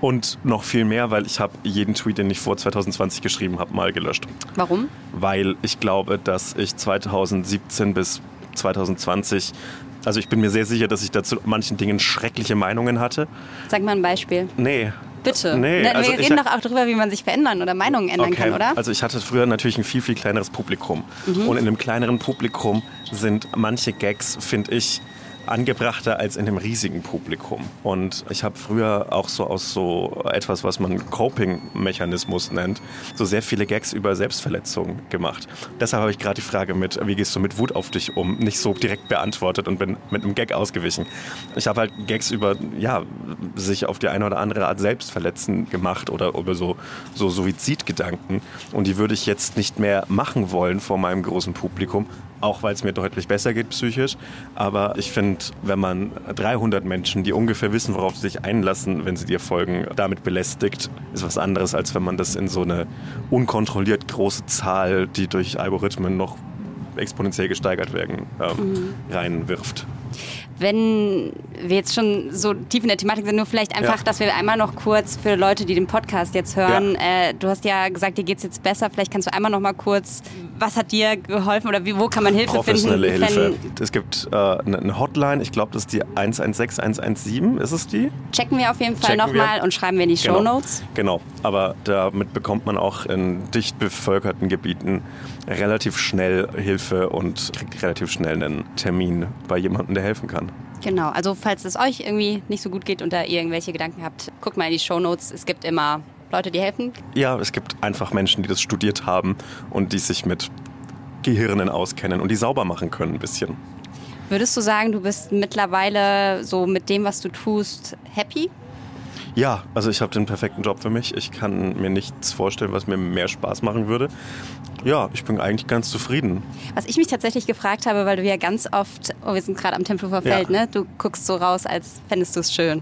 [SPEAKER 2] Und noch viel mehr, weil ich habe jeden Tweet, den ich vor 2020 geschrieben habe, mal gelöscht.
[SPEAKER 4] Warum?
[SPEAKER 2] Weil ich glaube, dass ich 2017 bis 2020 also ich bin mir sehr sicher, dass ich dazu manchen Dingen schreckliche Meinungen hatte.
[SPEAKER 4] Sag mal ein Beispiel.
[SPEAKER 2] Nee.
[SPEAKER 4] Bitte. Nee, wir also reden doch auch darüber, wie man sich verändern oder Meinungen ändern okay. kann, oder?
[SPEAKER 2] Also ich hatte früher natürlich ein viel, viel kleineres Publikum. Mhm. Und in einem kleineren Publikum sind manche Gags, finde ich, angebrachter als in dem riesigen Publikum. Und ich habe früher auch so aus so etwas, was man Coping-Mechanismus nennt, so sehr viele Gags über Selbstverletzung gemacht. Deshalb habe ich gerade die Frage mit, wie gehst du mit Wut auf dich um, nicht so direkt beantwortet und bin mit einem Gag ausgewichen. Ich habe halt Gags über, ja, sich auf die eine oder andere Art Selbstverletzen gemacht oder über so, so Suizidgedanken. Und die würde ich jetzt nicht mehr machen wollen vor meinem großen Publikum, auch weil es mir deutlich besser geht psychisch. Aber ich finde, wenn man 300 Menschen, die ungefähr wissen, worauf sie sich einlassen, wenn sie dir folgen, damit belästigt, ist was anderes, als wenn man das in so eine unkontrolliert große Zahl, die durch Algorithmen noch exponentiell gesteigert werden, ähm, mhm. reinwirft
[SPEAKER 4] wenn wir jetzt schon so tief in der Thematik sind, nur vielleicht einfach, ja. dass wir einmal noch kurz für Leute, die den Podcast jetzt hören, ja. äh, du hast ja gesagt, dir geht es jetzt besser, vielleicht kannst du einmal noch mal kurz, was hat dir geholfen oder wie, wo kann man Hilfe
[SPEAKER 2] Professionelle
[SPEAKER 4] finden?
[SPEAKER 2] Hilfe. Es gibt äh, eine Hotline, ich glaube, das ist die 116117, ist es die?
[SPEAKER 4] Checken wir auf jeden Fall nochmal und schreiben wir in die
[SPEAKER 2] genau.
[SPEAKER 4] Show Notes.
[SPEAKER 2] Genau, aber damit bekommt man auch in dicht bevölkerten Gebieten relativ schnell Hilfe und kriegt relativ schnell einen Termin bei jemandem, der helfen kann.
[SPEAKER 4] Genau, also falls es euch irgendwie nicht so gut geht und da ihr irgendwelche Gedanken habt, guckt mal in die Show Notes. Es gibt immer Leute, die helfen.
[SPEAKER 2] Ja, es gibt einfach Menschen, die das studiert haben und die sich mit Gehirnen auskennen und die sauber machen können ein bisschen.
[SPEAKER 4] Würdest du sagen, du bist mittlerweile so mit dem, was du tust, happy?
[SPEAKER 2] Ja, also ich habe den perfekten Job für mich. Ich kann mir nichts vorstellen, was mir mehr Spaß machen würde. Ja, ich bin eigentlich ganz zufrieden.
[SPEAKER 4] Was ich mich tatsächlich gefragt habe, weil du ja ganz oft, oh, wir sind gerade am Tempelhofer Feld, ja. ne? Du guckst so raus, als fändest du es schön.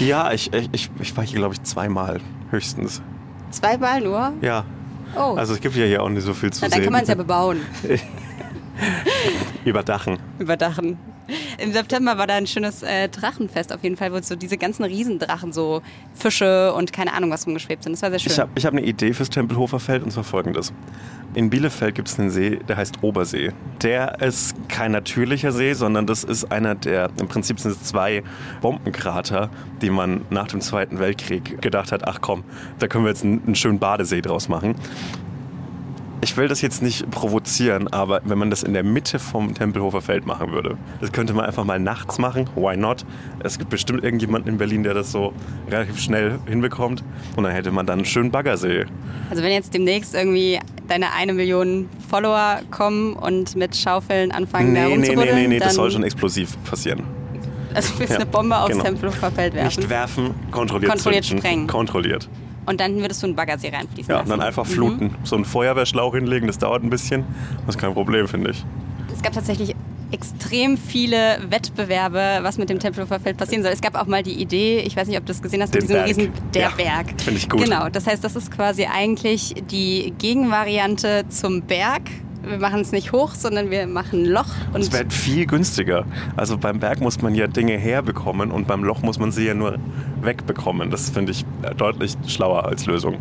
[SPEAKER 2] ja, ich, ich, ich war hier, glaube ich, zweimal höchstens.
[SPEAKER 4] Zweimal nur?
[SPEAKER 2] Ja. Oh. Also es gibt ja hier auch nicht so viel zu Na,
[SPEAKER 4] dann
[SPEAKER 2] sehen.
[SPEAKER 4] Dann kann man es ja bebauen.
[SPEAKER 2] Überdachen.
[SPEAKER 4] Überdachen. Im September war da ein schönes äh, Drachenfest auf jeden Fall, wo so diese ganzen Riesendrachen, so Fische und keine Ahnung was rumgeschwebt sind. Das war sehr schön.
[SPEAKER 2] Ich habe ich hab eine Idee fürs Tempelhofer Feld und zwar folgendes. In Bielefeld gibt es einen See, der heißt Obersee. Der ist kein natürlicher See, sondern das ist einer der, im Prinzip sind es zwei Bombenkrater, die man nach dem Zweiten Weltkrieg gedacht hat, ach komm, da können wir jetzt einen, einen schönen Badesee draus machen ich will das jetzt nicht provozieren, aber wenn man das in der Mitte vom Tempelhofer Feld machen würde, das könnte man einfach mal nachts machen. Why not? Es gibt bestimmt irgendjemanden in Berlin, der das so relativ schnell hinbekommt. Und dann hätte man dann einen schönen Baggersee.
[SPEAKER 4] Also wenn jetzt demnächst irgendwie deine eine Million Follower kommen und mit Schaufeln anfangen,
[SPEAKER 2] nee,
[SPEAKER 4] da
[SPEAKER 2] nee, nee, nee, nee, das soll schon explosiv passieren.
[SPEAKER 4] Also du willst ja, eine Bombe aufs genau. Tempelhofer Feld werfen?
[SPEAKER 2] Nicht werfen, kontrolliert
[SPEAKER 4] Kontrolliert
[SPEAKER 2] zünden.
[SPEAKER 4] sprengen.
[SPEAKER 2] Kontrolliert.
[SPEAKER 4] Und dann würdest du einen Baggersee reinfließen
[SPEAKER 2] ja,
[SPEAKER 4] lassen.
[SPEAKER 2] Ja, dann einfach fluten. Mhm. So einen Feuerwehrschlauch hinlegen, das dauert ein bisschen. Das ist kein Problem, finde ich.
[SPEAKER 4] Es gab tatsächlich extrem viele Wettbewerbe, was mit dem Tempelhofer Feld passieren soll. Es gab auch mal die Idee, ich weiß nicht, ob du das gesehen hast,
[SPEAKER 2] Den
[SPEAKER 4] mit diesem
[SPEAKER 2] Berg.
[SPEAKER 4] riesen der
[SPEAKER 2] ja,
[SPEAKER 4] Berg.
[SPEAKER 2] Finde ich gut.
[SPEAKER 4] Genau, das heißt, das ist quasi eigentlich die Gegenvariante zum Berg wir machen es nicht hoch, sondern wir machen ein Loch.
[SPEAKER 2] Es wird viel günstiger. Also beim Berg muss man ja Dinge herbekommen und beim Loch muss man sie ja nur wegbekommen. Das finde ich deutlich schlauer als Lösung.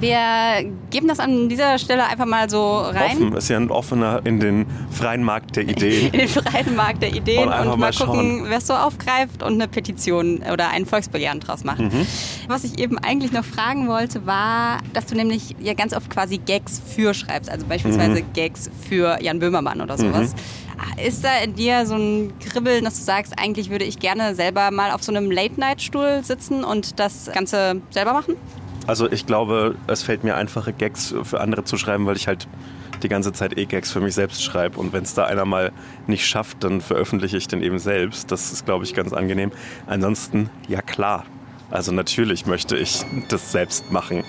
[SPEAKER 4] Wir geben das an dieser Stelle einfach mal so rein.
[SPEAKER 2] Offen, ist ja ein offener in den freien Markt der Ideen.
[SPEAKER 4] in den freien Markt der Ideen und, und mal, gucken, wer es so aufgreift und eine Petition oder ein Volksbegehren draus macht. Mhm. Was ich eben eigentlich noch fragen wollte, war, dass du nämlich ja ganz oft quasi Gags für schreibst, also beispielsweise mhm. Gags für Jan Böhmermann oder sowas. Mhm. Ist da in dir so ein Kribbeln, dass du sagst, eigentlich würde ich gerne selber mal auf so einem Late-Night-Stuhl sitzen und das Ganze selber machen?
[SPEAKER 2] Also ich glaube, es fällt mir einfacher, Gags für andere zu schreiben, weil ich halt die ganze Zeit eh Gags für mich selbst schreibe. Und wenn es da einer mal nicht schafft, dann veröffentliche ich den eben selbst. Das ist, glaube ich, ganz angenehm. Ansonsten, ja klar. Also natürlich möchte ich das selbst machen.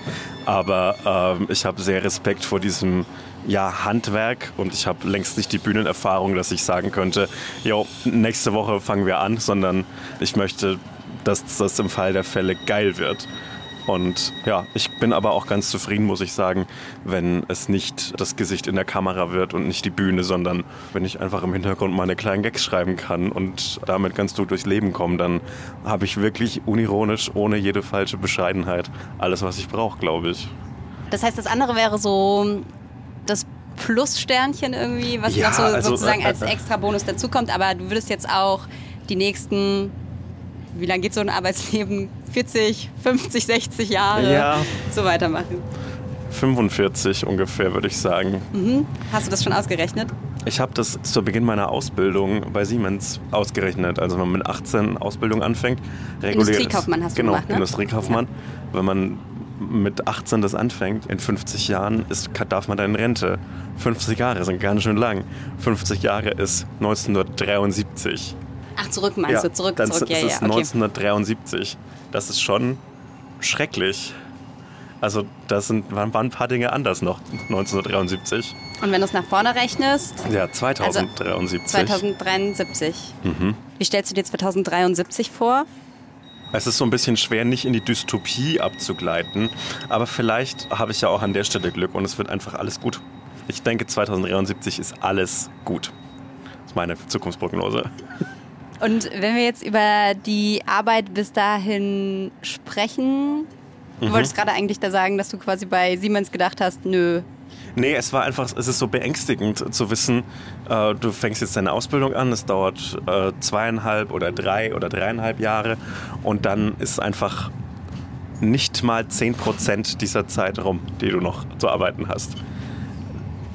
[SPEAKER 2] Aber ähm, ich habe sehr Respekt vor diesem ja, Handwerk und ich habe längst nicht die Bühnenerfahrung, dass ich sagen könnte, jo, nächste Woche fangen wir an, sondern ich möchte, dass das im Fall der Fälle geil wird. Und ja, ich bin aber auch ganz zufrieden, muss ich sagen, wenn es nicht das Gesicht in der Kamera wird und nicht die Bühne, sondern wenn ich einfach im Hintergrund meine kleinen Gags schreiben kann und damit ganz gut durchs Leben komme, dann habe ich wirklich unironisch, ohne jede falsche Bescheidenheit, alles, was ich brauche, glaube ich.
[SPEAKER 4] Das heißt, das andere wäre so das Plussternchen irgendwie, was ja, noch so, also, sozusagen äh, als äh, extra Bonus dazukommt, aber du würdest jetzt auch die nächsten wie lange geht so ein Arbeitsleben? 40, 50, 60 Jahre
[SPEAKER 2] ja.
[SPEAKER 4] so weitermachen?
[SPEAKER 2] 45 ungefähr, würde ich sagen.
[SPEAKER 4] Mhm. Hast du das schon ausgerechnet?
[SPEAKER 2] Ich habe das zu Beginn meiner Ausbildung bei Siemens ausgerechnet. Also wenn man mit 18 Ausbildung anfängt,
[SPEAKER 4] regulär Industriekaufmann hast du
[SPEAKER 2] genau,
[SPEAKER 4] gemacht, ne?
[SPEAKER 2] Industriekaufmann. Ja. Wenn man mit 18 das anfängt, in 50 Jahren ist, darf man dann in Rente. 50 Jahre sind ganz schön lang. 50 Jahre ist 1973.
[SPEAKER 4] Ach, zurück meinst ja, du? Zurück,
[SPEAKER 2] dann
[SPEAKER 4] zurück,
[SPEAKER 2] ja,
[SPEAKER 4] ja.
[SPEAKER 2] ist okay. 1973. Das ist schon schrecklich. Also da waren, waren ein paar Dinge anders noch 1973.
[SPEAKER 4] Und wenn du es nach vorne rechnest?
[SPEAKER 2] Ja, 2073.
[SPEAKER 4] Also 2073. Mhm. Wie stellst du dir 2073 vor?
[SPEAKER 2] Es ist so ein bisschen schwer, nicht in die Dystopie abzugleiten. Aber vielleicht habe ich ja auch an der Stelle Glück und es wird einfach alles gut. Ich denke, 2073 ist alles gut. Das ist meine Zukunftsprognose.
[SPEAKER 4] Und wenn wir jetzt über die Arbeit bis dahin sprechen, du mhm. wolltest gerade eigentlich da sagen, dass du quasi bei Siemens gedacht hast, nö.
[SPEAKER 2] Nee, es war einfach, es ist so beängstigend zu wissen, äh, du fängst jetzt deine Ausbildung an, es dauert äh, zweieinhalb oder drei oder dreieinhalb Jahre und dann ist einfach nicht mal zehn Prozent dieser Zeit rum, die du noch zu arbeiten hast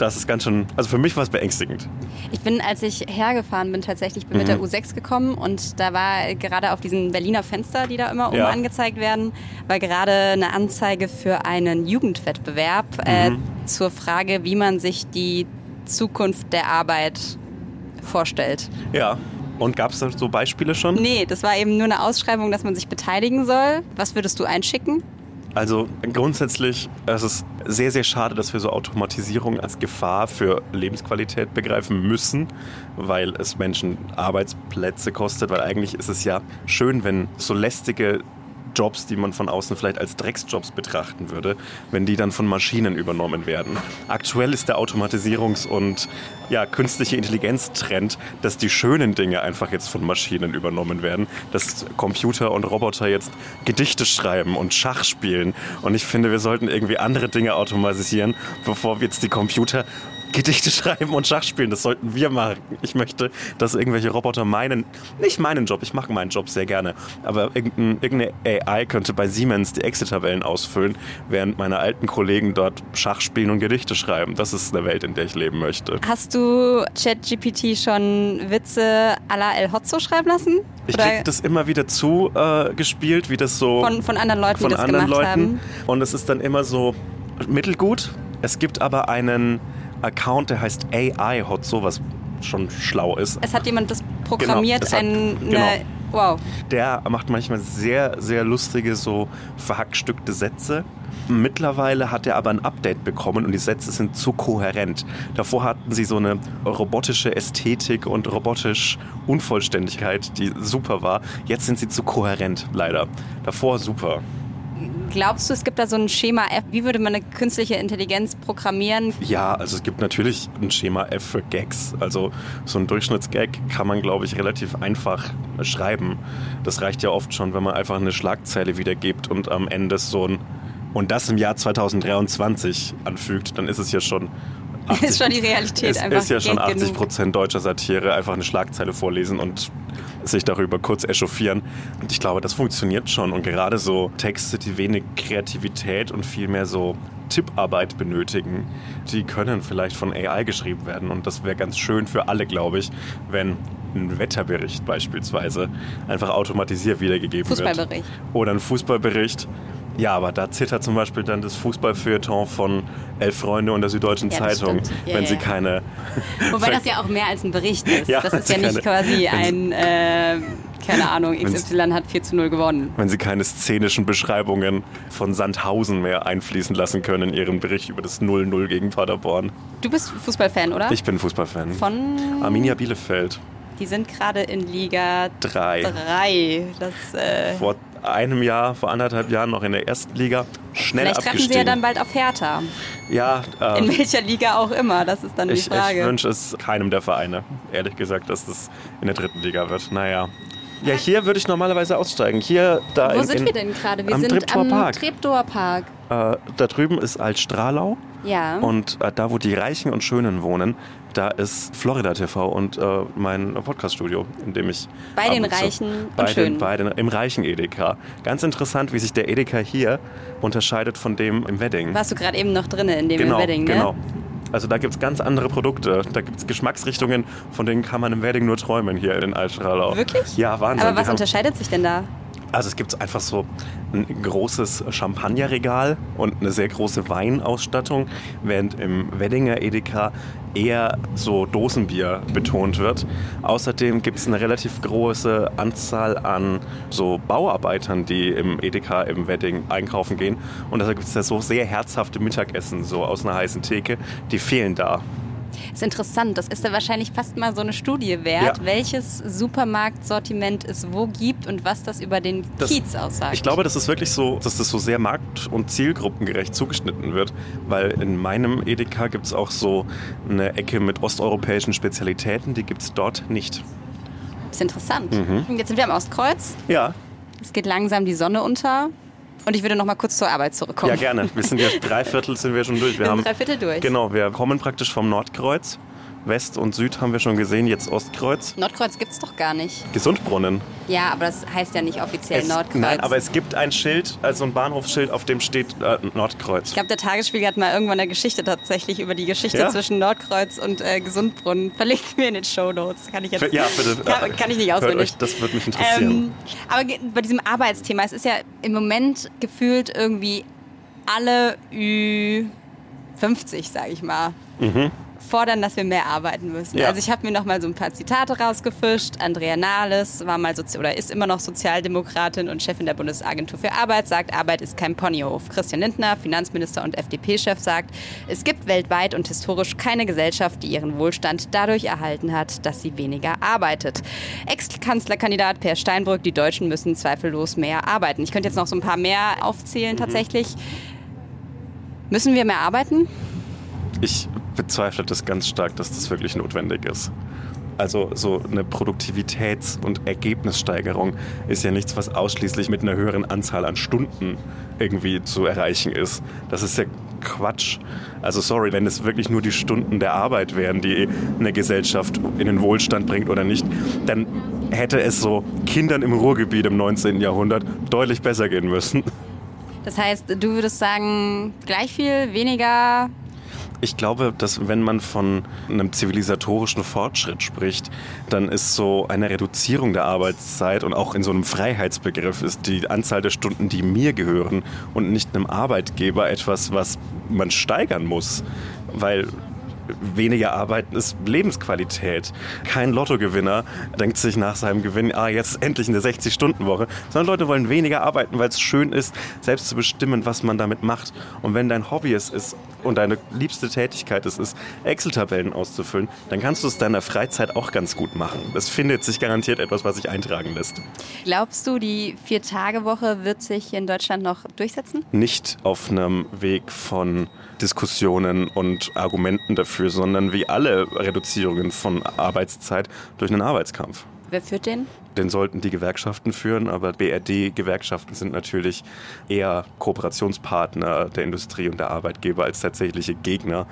[SPEAKER 2] das ist ganz schön, also für mich war es beängstigend.
[SPEAKER 4] Ich bin, als ich hergefahren bin, tatsächlich bin mhm. mit der U6 gekommen und da war gerade auf diesen Berliner Fenster, die da immer oben ja. angezeigt werden, war gerade eine Anzeige für einen Jugendwettbewerb äh, mhm. zur Frage, wie man sich die Zukunft der Arbeit vorstellt.
[SPEAKER 2] Ja. Und gab es da so Beispiele schon?
[SPEAKER 4] Nee, das war eben nur eine Ausschreibung, dass man sich beteiligen soll. Was würdest du einschicken?
[SPEAKER 2] Also grundsätzlich es ist es sehr, sehr schade, dass wir so Automatisierung als Gefahr für Lebensqualität begreifen müssen, weil es Menschen Arbeitsplätze kostet, weil eigentlich ist es ja schön, wenn so lästige Jobs, die man von außen vielleicht als Drecksjobs betrachten würde, wenn die dann von Maschinen übernommen werden. Aktuell ist der Automatisierungs- und ja, künstliche Intelligenz-Trend, dass die schönen Dinge einfach jetzt von Maschinen übernommen werden, dass Computer und Roboter jetzt Gedichte schreiben und Schach spielen. Und ich finde, wir sollten irgendwie andere Dinge automatisieren, bevor wir jetzt die Computer Gedichte schreiben und Schach spielen. Das sollten wir machen. Ich möchte, dass irgendwelche Roboter meinen, nicht meinen Job, ich mache meinen Job sehr gerne, aber irgendeine AI könnte bei Siemens die Excel-Tabellen ausfüllen, während meine alten Kollegen dort Schach spielen und Gedichte schreiben. Das ist eine Welt, in der ich leben möchte.
[SPEAKER 4] Hast du ChatGPT schon Witze à la El Hotzo schreiben lassen?
[SPEAKER 2] Ich kriege das immer wieder zugespielt, äh, wie das so
[SPEAKER 4] von, von anderen Leuten,
[SPEAKER 2] von
[SPEAKER 4] die das
[SPEAKER 2] anderen
[SPEAKER 4] gemacht
[SPEAKER 2] Leuten.
[SPEAKER 4] haben.
[SPEAKER 2] Und es ist dann immer so mittelgut. Es gibt aber einen Account, der heißt AI Hotzo, was schon schlau ist.
[SPEAKER 4] Es hat jemand das programmiert,
[SPEAKER 2] Genau, hat-
[SPEAKER 4] ein, eine,
[SPEAKER 2] genau.
[SPEAKER 4] wow.
[SPEAKER 2] Der macht manchmal sehr, sehr lustige, so verhackstückte Sätze. Mittlerweile hat er aber ein Update bekommen und die Sätze sind zu kohärent. Davor hatten sie so eine robotische Ästhetik und robotisch Unvollständigkeit, die super war. Jetzt sind sie zu kohärent, leider. Davor super.
[SPEAKER 4] Glaubst du, es gibt da so ein Schema F? Wie würde man eine künstliche Intelligenz programmieren?
[SPEAKER 2] Ja, also es gibt natürlich ein Schema F für Gags. Also so ein Durchschnittsgag kann man, glaube ich, relativ einfach schreiben. Das reicht ja oft schon, wenn man einfach eine Schlagzeile wiedergibt und am Ende so ein und das im Jahr 2023 anfügt, dann ist es ja schon
[SPEAKER 4] Ist schon die Realität
[SPEAKER 2] es
[SPEAKER 4] einfach
[SPEAKER 2] ist ja schon
[SPEAKER 4] Gag
[SPEAKER 2] 80
[SPEAKER 4] genug.
[SPEAKER 2] Prozent deutscher Satire, einfach eine Schlagzeile vorlesen und sich darüber kurz echauffieren. Und ich glaube, das funktioniert schon. Und gerade so Texte, die wenig Kreativität und viel mehr so Tipparbeit benötigen, die können vielleicht von AI geschrieben werden. Und das wäre ganz schön für alle, glaube ich, wenn ein Wetterbericht beispielsweise einfach automatisiert wiedergegeben
[SPEAKER 4] Fußballbericht.
[SPEAKER 2] wird. Oder ein Fußballbericht. Ja, aber da zittert zum Beispiel dann das Fußballfeuilleton von Elf Freunde und der Süddeutschen
[SPEAKER 4] Ja,
[SPEAKER 2] Zeitung.
[SPEAKER 4] Ja,
[SPEAKER 2] wenn
[SPEAKER 4] ja,
[SPEAKER 2] sie keine
[SPEAKER 4] Wobei das ja auch mehr als ein Bericht ist. Das ist ja nicht
[SPEAKER 2] keine-
[SPEAKER 4] quasi ein, äh, keine Ahnung, XY hat 4 zu 0 gewonnen.
[SPEAKER 2] wenn sie keine szenischen Beschreibungen von Sandhausen mehr einfließen lassen können in ihren Bericht über das 0-0 gegen Paderborn.
[SPEAKER 4] Du bist Fußballfan, oder?
[SPEAKER 2] Ich bin Fußballfan.
[SPEAKER 4] Von,
[SPEAKER 2] Arminia Bielefeld.
[SPEAKER 4] die sind gerade in Liga
[SPEAKER 2] Drei.
[SPEAKER 4] 3. Das, äh,
[SPEAKER 2] Vor einem Jahr, vor anderthalb Jahren noch in der ersten Liga. Schnell
[SPEAKER 4] vielleicht treffen sie ja dann bald auf Hertha.
[SPEAKER 2] ja, ähm,
[SPEAKER 4] In welcher Liga auch immer, das ist dann die
[SPEAKER 2] ich, ich
[SPEAKER 4] Frage.
[SPEAKER 2] wünsche es keinem der Vereine, ehrlich gesagt, dass das in der dritten Liga wird. Naja. Ja, hier würde ich normalerweise aussteigen. Hier, da
[SPEAKER 4] Wo
[SPEAKER 2] in,
[SPEAKER 4] sind
[SPEAKER 2] in,
[SPEAKER 4] wir denn gerade? Wir
[SPEAKER 2] am
[SPEAKER 4] sind
[SPEAKER 2] Treptower
[SPEAKER 4] am
[SPEAKER 2] Park.
[SPEAKER 4] Treptower Park.
[SPEAKER 2] Äh, da drüben ist Altstralau.
[SPEAKER 4] Ja.
[SPEAKER 2] Und äh, da, wo die Reichen und Schönen wohnen, da ist Florida TV und äh, mein Podcaststudio, in dem ich.
[SPEAKER 4] Bei den
[SPEAKER 2] und
[SPEAKER 4] Reichen und
[SPEAKER 2] bei
[SPEAKER 4] Schönen.
[SPEAKER 2] Den, bei den, Im reichen Edeka. Ganz interessant, wie sich der Edeka hier unterscheidet von dem im Wedding.
[SPEAKER 4] Warst du gerade eben noch drin in dem
[SPEAKER 2] genau,
[SPEAKER 4] Wedding, ne?
[SPEAKER 2] genau. Also da gibt es ganz andere Produkte. Da gibt es Geschmacksrichtungen, von denen kann man im Wedding nur träumen hier in Altstralau.
[SPEAKER 4] Wirklich?
[SPEAKER 2] Ja, Wahnsinn.
[SPEAKER 4] Aber was unterscheidet sich denn da?
[SPEAKER 2] Also es gibt einfach so ein großes Champagnerregal und eine sehr große Weinausstattung, während im Weddinger Edeka eher so Dosenbier betont wird. Außerdem gibt es eine relativ große Anzahl an so Bauarbeitern, die im Edeka im Wedding einkaufen gehen. Und da gibt es ja so sehr herzhafte Mittagessen, so aus einer heißen Theke. Die fehlen da.
[SPEAKER 4] Ist interessant. Das ist ja wahrscheinlich fast mal so eine Studie wert,
[SPEAKER 2] Ja.
[SPEAKER 4] welches Supermarktsortiment es wo gibt und was das über den
[SPEAKER 2] Das-
[SPEAKER 4] Kiez aussagt.
[SPEAKER 2] Ich glaube, das ist wirklich so, dass das so sehr markt- und zielgruppengerecht zugeschnitten wird, weil in meinem Edeka gibt es auch so eine Ecke mit osteuropäischen Spezialitäten, die gibt es dort nicht.
[SPEAKER 4] Das ist interessant.
[SPEAKER 2] Mhm.
[SPEAKER 4] Jetzt sind wir am Ostkreuz.
[SPEAKER 2] Ja,
[SPEAKER 4] Es geht langsam die Sonne unter. Und ich würde noch mal kurz zur Arbeit zurückkommen.
[SPEAKER 2] ja gerne. Wir sind ja drei Viertel sind wir schon durch.
[SPEAKER 4] Wir sind
[SPEAKER 2] haben
[SPEAKER 4] drei Viertel durch.
[SPEAKER 2] Genau, wir kommen praktisch vom Nordkreuz. West und Süd haben wir schon gesehen, jetzt Ostkreuz.
[SPEAKER 4] Nordkreuz gibt es doch gar nicht.
[SPEAKER 2] Gesundbrunnen.
[SPEAKER 4] Ja, aber das heißt ja nicht offiziell
[SPEAKER 2] Es-
[SPEAKER 4] Nordkreuz.
[SPEAKER 2] Nein, aber es gibt ein Schild, also ein Bahnhofsschild, auf dem steht äh, Nordkreuz.
[SPEAKER 4] ich glaube, der Tagesspiegel hat mal irgendwann eine Geschichte tatsächlich über die Geschichte
[SPEAKER 2] Ja?
[SPEAKER 4] zwischen Nordkreuz und äh, Gesundbrunnen. Verlinkt mir in den Show Notes. Kann ich jetzt
[SPEAKER 2] Ja, bitte.
[SPEAKER 4] Kann, kann ich nicht auswendig.
[SPEAKER 2] euch, das würde mich interessieren.
[SPEAKER 4] Ähm, aber bei diesem Arbeitsthema, es ist ja im Moment gefühlt irgendwie alle Ü50, sage ich mal.
[SPEAKER 2] Mhm.
[SPEAKER 4] Fordern, dass wir mehr arbeiten müssen.
[SPEAKER 2] Ja.
[SPEAKER 4] Also ich habe mir noch mal so ein paar Zitate rausgefischt. Andrea Nahles war mal Sozi oder ist immer noch Sozialdemokratin und Chefin der Bundesagentur für Arbeit, sagt, Arbeit ist kein Ponyhof. Christian Lindner, Finanzminister und FDP-Chef, sagt, es gibt weltweit und historisch keine Gesellschaft, die ihren Wohlstand dadurch erhalten hat, dass sie weniger arbeitet. Ex-Kanzlerkandidat Per Steinbrück, die Deutschen müssen zweifellos mehr arbeiten. Ich könnte jetzt noch so ein paar mehr aufzählen tatsächlich. Müssen wir mehr arbeiten?
[SPEAKER 2] Ich bezweifle das ganz stark, dass das wirklich notwendig ist. Also so eine Produktivitäts- und Ergebnissteigerung ist ja nichts, was ausschließlich mit einer höheren Anzahl an Stunden irgendwie zu erreichen ist. Das ist ja Quatsch. Also sorry, wenn es wirklich nur die Stunden der Arbeit wären, die eine Gesellschaft in den Wohlstand bringt oder nicht, dann hätte es so Kindern im Ruhrgebiet im 19. Jahrhundert deutlich besser gehen müssen.
[SPEAKER 4] Das heißt, du würdest sagen, gleich viel, weniger,
[SPEAKER 2] Ich glaube, dass wenn man von einem zivilisatorischen Fortschritt spricht, dann ist so eine Reduzierung der Arbeitszeit und auch in so einem Freiheitsbegriff ist die Anzahl der Stunden, die mir gehören und nicht einem Arbeitgeber etwas, was man steigern muss. Weil weniger arbeiten ist Lebensqualität. Kein Lottogewinner denkt sich nach seinem Gewinn, ah, jetzt endlich eine 60-Stunden-Woche, sondern Leute wollen weniger arbeiten, weil es schön ist, selbst zu bestimmen, was man damit macht. Und wenn dein Hobby es ist und deine liebste Tätigkeit es ist, Excel-Tabellen auszufüllen, dann kannst du es deiner Freizeit auch ganz gut machen. Es findet sich garantiert etwas, was sich eintragen lässt.
[SPEAKER 4] Glaubst du, die Vier-Tage-Woche wird sich in Deutschland noch durchsetzen?
[SPEAKER 2] Nicht auf einem Weg von Diskussionen und Argumenten dafür, sondern wie alle Reduzierungen von Arbeitszeit durch einen Arbeitskampf.
[SPEAKER 4] Wer führt den?
[SPEAKER 2] Den sollten die Gewerkschaften führen, aber BRD-Gewerkschaften sind natürlich eher Kooperationspartner der Industrie und der Arbeitgeber als tatsächliche Gegner.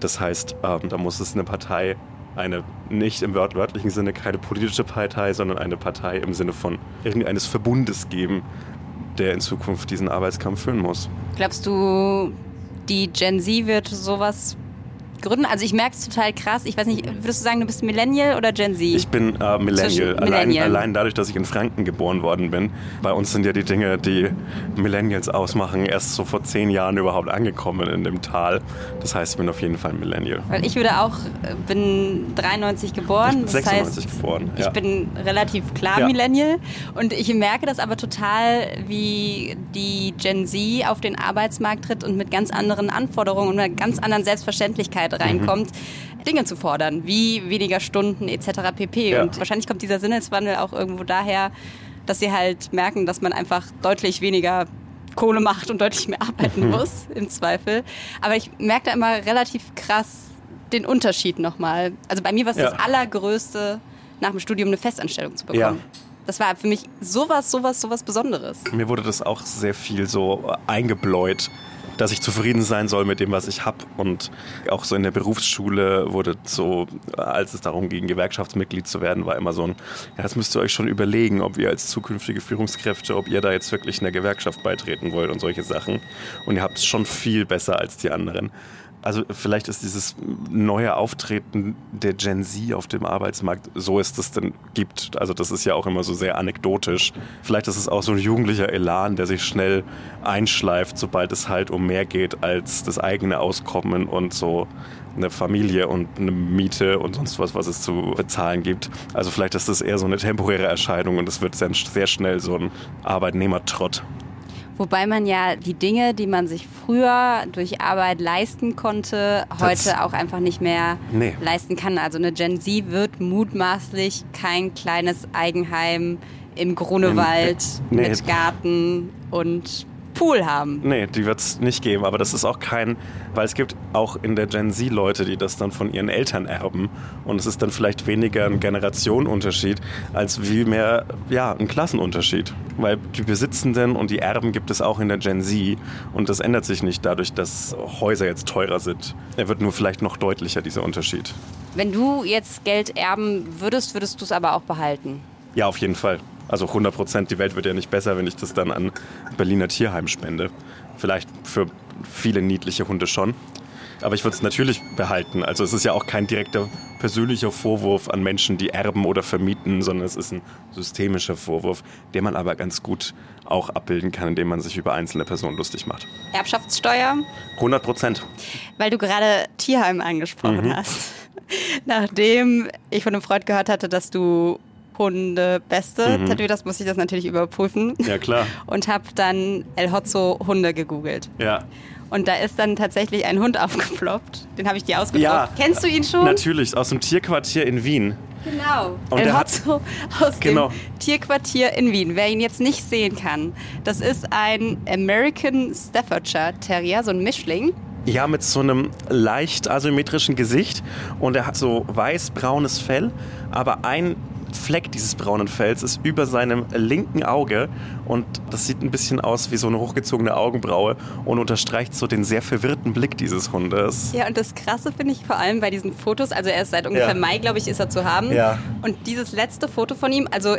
[SPEAKER 2] Das heißt, ähm, da muss es eine Partei, eine nicht im wört wörtlichen Sinne keine politische Partei, sondern eine Partei im Sinne von irgendeines Verbundes geben, der in Zukunft diesen Arbeitskampf führen muss.
[SPEAKER 4] Glaubst du, die Gen Z wird sowas gründen? Also ich merke es total krass. Ich weiß nicht, würdest du sagen, du bist Millennial oder Gen Z?
[SPEAKER 2] Ich bin äh, Millennial. Allein, allein dadurch, dass ich in Franken geboren worden bin. Bei uns sind ja die Dinge, die Millennials ausmachen, erst so vor zehn Jahren überhaupt angekommen in dem Tal. Das heißt, ich bin auf jeden Fall Millennial.
[SPEAKER 4] Weil ich würde auch, äh, bin 93 geboren.
[SPEAKER 2] Ich bin
[SPEAKER 4] das
[SPEAKER 2] 96
[SPEAKER 4] heißt,
[SPEAKER 2] geboren.
[SPEAKER 4] Ich
[SPEAKER 2] ja.
[SPEAKER 4] bin relativ klar
[SPEAKER 2] Ja.
[SPEAKER 4] Millennial und ich merke das aber total, wie die Gen Z auf den Arbeitsmarkt tritt und mit ganz anderen Anforderungen und einer ganz anderen Selbstverständlichkeit reinkommt, Dinge zu fordern, wie weniger Stunden etc. pp.
[SPEAKER 2] Ja.
[SPEAKER 4] Und wahrscheinlich kommt dieser Sinneswandel auch irgendwo daher, dass sie halt merken, dass man einfach deutlich weniger Kohle macht und deutlich mehr arbeiten muss, im Zweifel. Aber ich merke da immer relativ krass den Unterschied nochmal. Also bei mir war es
[SPEAKER 2] Ja.
[SPEAKER 4] das Allergrößte, nach dem Studium eine Festanstellung zu bekommen.
[SPEAKER 2] Ja.
[SPEAKER 4] Das war für mich sowas, sowas, sowas Besonderes.
[SPEAKER 2] Mir wurde das auch sehr viel so eingebläut, dass ich zufrieden sein soll mit dem, was ich habe. Und auch so in der Berufsschule wurde so, als es darum ging, Gewerkschaftsmitglied zu werden, war immer so ein, ja, das müsst ihr euch schon überlegen, ob ihr als zukünftige Führungskräfte, ob ihr da jetzt wirklich einer Gewerkschaft beitreten wollt und solche Sachen. Und ihr habt es schon viel besser als die anderen. Also vielleicht ist dieses neue Auftreten der Gen Z auf dem Arbeitsmarkt, so es das denn gibt, also das ist ja auch immer so sehr anekdotisch. Vielleicht ist es auch so ein jugendlicher Elan, der sich schnell einschleift, sobald es halt um mehr geht als das eigene Auskommen und so eine Familie und eine Miete und sonst was, was es zu bezahlen gibt. Also vielleicht ist das eher so eine temporäre Erscheinung und es wird sehr, sehr schnell so ein Arbeitnehmertrott.
[SPEAKER 4] Wobei man ja die Dinge, die man sich früher durch Arbeit leisten konnte,
[SPEAKER 2] Das-
[SPEAKER 4] heute auch einfach nicht mehr
[SPEAKER 2] Nee.
[SPEAKER 4] leisten kann. Also eine Gen Z wird mutmaßlich kein kleines Eigenheim im Grunewald
[SPEAKER 2] Nee.
[SPEAKER 4] mit Garten und Pool haben.
[SPEAKER 2] Nee, die wird es nicht geben, aber das ist auch kein, weil es gibt auch in der Gen Z Leute, die das dann von ihren Eltern erben und es ist dann vielleicht weniger ein Generationenunterschied als vielmehr ja, ein Klassenunterschied, weil die Besitzenden und die Erben gibt es auch in der Gen Z und das ändert sich nicht dadurch, dass Häuser jetzt teurer sind. Er wird nur vielleicht noch deutlicher, dieser Unterschied.
[SPEAKER 4] Wenn du jetzt Geld erben würdest, würdest du es aber auch behalten.
[SPEAKER 2] Ja, auf jeden Fall. Also 100 Prozent, die Welt wird ja nicht besser, wenn ich das dann an Berliner Tierheim spende. Vielleicht für viele niedliche Hunde schon. Aber ich würde es natürlich behalten. Also es ist ja auch kein direkter persönlicher Vorwurf an Menschen, die erben oder vermieten, sondern es ist ein systemischer Vorwurf, den man aber ganz gut auch abbilden kann, indem man sich über einzelne Personen lustig macht.
[SPEAKER 4] Erbschaftssteuer?
[SPEAKER 2] 100 Prozent.
[SPEAKER 4] Weil du gerade Tierheim angesprochen mhm. hast. Nachdem ich von einem Freund gehört hatte, dass du Hunde beste mhm. tätowiert hast, muss ich das natürlich überprüfen.
[SPEAKER 2] Ja, klar.
[SPEAKER 4] Und habe dann El Hotzo Hunde gegoogelt.
[SPEAKER 2] Ja.
[SPEAKER 4] Und da ist dann tatsächlich ein Hund aufgeploppt. Den habe ich dir ausgedruckt. Ja, Kennst du ihn schon?
[SPEAKER 2] Natürlich, aus dem Tierquartier in Wien.
[SPEAKER 4] Genau. Und El Hotzo aus genau. dem Tierquartier in Wien. Wer ihn jetzt nicht sehen kann, das ist ein American Staffordshire Terrier, so ein Mischling.
[SPEAKER 2] Ja, mit so einem leicht asymmetrischen Gesicht und er hat so weiß-braunes Fell, aber ein Fleck dieses braunen Fells ist über seinem linken Auge und das sieht ein bisschen aus wie so eine hochgezogene Augenbraue und unterstreicht so den sehr verwirrten Blick dieses Hundes.
[SPEAKER 4] Ja, und das Krasse finde ich vor allem bei diesen Fotos, also er ist seit ungefähr ja. Mai, glaube ich, ist er zu haben.
[SPEAKER 2] Ja.
[SPEAKER 4] Und dieses letzte Foto von ihm, also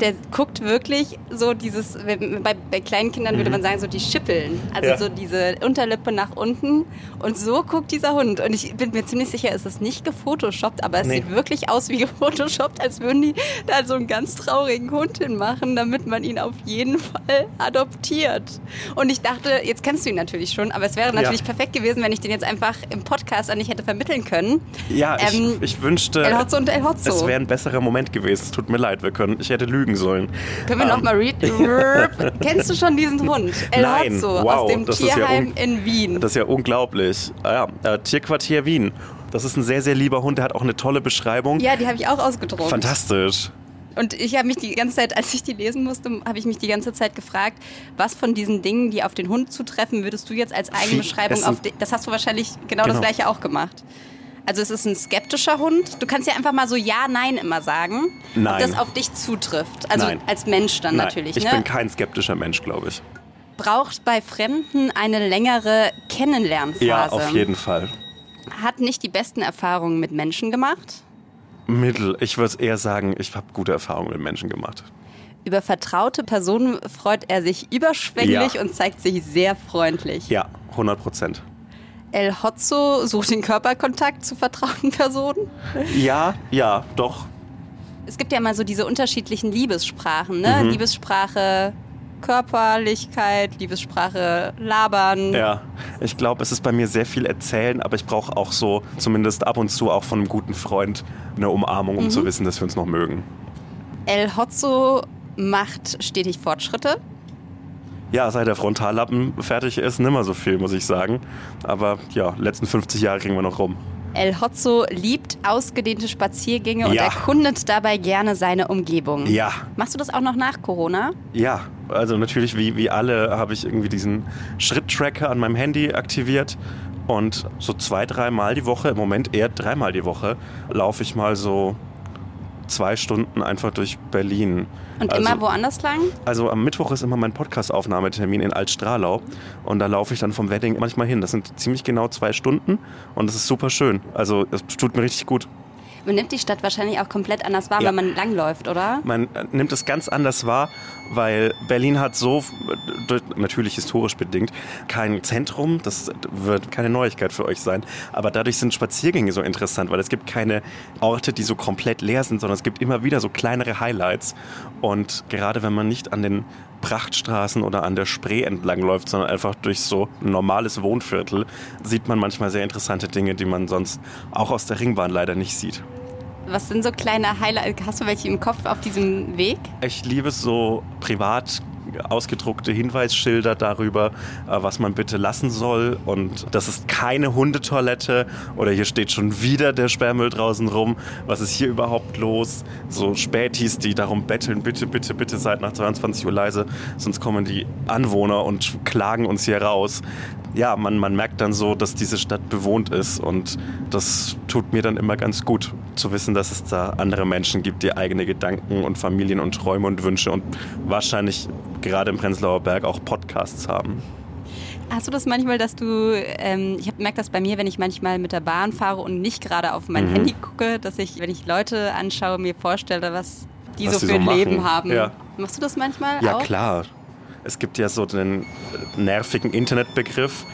[SPEAKER 4] der guckt wirklich so dieses, bei, bei kleinen Kindern mhm. würde man sagen, so die Schippeln. Also ja. so diese Unterlippe nach unten. Und so guckt dieser Hund. Und ich bin mir ziemlich sicher, es ist nicht gefotoshoppt, aber es nee. sieht wirklich aus wie gefotoshoppt, als würden die da so einen ganz traurigen Hund hinmachen, damit man ihn auf jeden Fall adoptiert. Und ich dachte, jetzt kennst du ihn natürlich schon, aber es wäre natürlich ja. perfekt gewesen, wenn ich den jetzt einfach im Podcast an dich hätte vermitteln können.
[SPEAKER 2] Ja, ähm, ich, ich, wünschte,
[SPEAKER 4] El Hotzo und El Hotzo.
[SPEAKER 2] es wäre ein besserer Moment gewesen. Es tut mir leid, wir können, ich hätte lügen lügen sollen.
[SPEAKER 4] Können wir ähm. nochmal read? Kennst du schon diesen Hund? El
[SPEAKER 2] Nein,
[SPEAKER 4] Hotzo
[SPEAKER 2] wow,
[SPEAKER 4] aus dem Tierheim
[SPEAKER 2] ja
[SPEAKER 4] in Wien.
[SPEAKER 2] Das ist ja unglaublich. Ah, ja, äh, Tierquartier Wien. Das ist ein sehr, sehr lieber Hund. Der hat auch eine tolle Beschreibung.
[SPEAKER 4] Ja, die habe ich auch ausgedruckt.
[SPEAKER 2] Fantastisch.
[SPEAKER 4] Und ich habe mich die ganze Zeit, als ich die lesen musste, habe ich mich die ganze Zeit gefragt, was von diesen Dingen, die auf den Hund zutreffen, würdest du jetzt als Eigenbeschreibung auf... Das hast du wahrscheinlich genau, genau. das gleiche auch gemacht. Also es ist ein skeptischer Hund. Du kannst ja einfach mal so Ja, Nein immer sagen.
[SPEAKER 2] Nein.
[SPEAKER 4] Ob das auf dich zutrifft. Also
[SPEAKER 2] Nein.
[SPEAKER 4] als Mensch dann
[SPEAKER 2] Nein.
[SPEAKER 4] natürlich.
[SPEAKER 2] Ich
[SPEAKER 4] ne?
[SPEAKER 2] bin kein skeptischer Mensch, glaube ich.
[SPEAKER 4] Braucht bei Fremden eine längere Kennenlernphase.
[SPEAKER 2] Ja, auf jeden Fall.
[SPEAKER 4] Hat nicht die besten Erfahrungen mit Menschen gemacht?
[SPEAKER 2] Mittel. Ich würde eher sagen, ich habe gute Erfahrungen mit Menschen gemacht.
[SPEAKER 4] Über vertraute Personen freut er sich überschwänglich ja. und zeigt sich sehr freundlich.
[SPEAKER 2] Ja, 100 Prozent.
[SPEAKER 4] El Hotzo sucht den Körperkontakt zu vertrauten Personen?
[SPEAKER 2] Ja, ja, doch.
[SPEAKER 4] Es gibt ja mal so diese unterschiedlichen Liebessprachen, ne? Mhm. Liebessprache Körperlichkeit, Liebessprache labern.
[SPEAKER 2] Ja, ich glaube, es ist bei mir sehr viel erzählen, aber ich brauche auch so, zumindest ab und zu auch von einem guten Freund, eine Umarmung, um mhm. zu wissen, dass wir uns noch mögen.
[SPEAKER 4] El Hotzo macht stetig Fortschritte
[SPEAKER 2] ja, seit der Frontallappen fertig ist, nimmer so viel, muss ich sagen. Aber ja, letzten 50 Jahre kriegen wir noch rum.
[SPEAKER 4] El Hotzo liebt ausgedehnte Spaziergänge ja. und erkundet dabei gerne seine Umgebung.
[SPEAKER 2] Ja.
[SPEAKER 4] Machst du das auch noch nach Corona?
[SPEAKER 2] Ja, also natürlich wie, wie alle habe ich irgendwie diesen Schritttracker an meinem Handy aktiviert. Und so zwei, dreimal die Woche, im Moment eher dreimal die Woche, laufe ich mal so zwei Stunden einfach durch Berlin.
[SPEAKER 4] Und also, immer woanders lang?
[SPEAKER 2] Also am Mittwoch ist immer mein Podcast-Aufnahmetermin in Altstrahlau und da laufe ich dann vom Wedding manchmal hin. Das sind ziemlich genau zwei Stunden und das ist super schön. Also es tut mir richtig gut.
[SPEAKER 4] Man nimmt die Stadt wahrscheinlich auch komplett anders wahr, ja. wenn man langläuft, oder?
[SPEAKER 2] Man äh, nimmt es ganz anders wahr, weil Berlin hat so, natürlich historisch bedingt, kein Zentrum. Das wird keine Neuigkeit für euch sein. Aber dadurch sind Spaziergänge so interessant, weil es gibt keine Orte, die so komplett leer sind, sondern es gibt immer wieder so kleinere Highlights. Und gerade wenn man nicht an den Prachtstraßen oder an der Spree entlang läuft, sondern einfach durch so ein normales Wohnviertel, sieht man manchmal sehr interessante Dinge, die man sonst auch aus der Ringbahn leider nicht sieht.
[SPEAKER 4] Was sind so kleine Highlights? Hast du welche im Kopf auf diesem Weg?
[SPEAKER 2] Ich liebe es so privat ausgedruckte Hinweisschilder darüber, äh, was man bitte lassen soll. Und das ist keine Hundetoilette oder hier steht schon wieder der Sperrmüll draußen rum. Was ist hier überhaupt los? So Spätis, die darum betteln, bitte, bitte, bitte seid nach 22 Uhr leise, sonst kommen die Anwohner und klagen uns hier raus ja, man, man merkt dann so, dass diese Stadt bewohnt ist und das tut mir dann immer ganz gut zu wissen, dass es da andere Menschen gibt, die eigene Gedanken und Familien und Träume und Wünsche und wahrscheinlich gerade im Prenzlauer Berg auch Podcasts haben.
[SPEAKER 4] Hast du das manchmal, dass du, ähm, ich habe merkt das bei mir, wenn ich manchmal mit der Bahn fahre und nicht gerade auf mein mhm. Handy gucke, dass ich, wenn ich Leute anschaue, mir vorstelle, was die was so für ein so Leben haben. Ja. Machst du das manchmal
[SPEAKER 2] ja,
[SPEAKER 4] auch?
[SPEAKER 2] Klar. Es gibt ja so den nervigen Internetbegriff,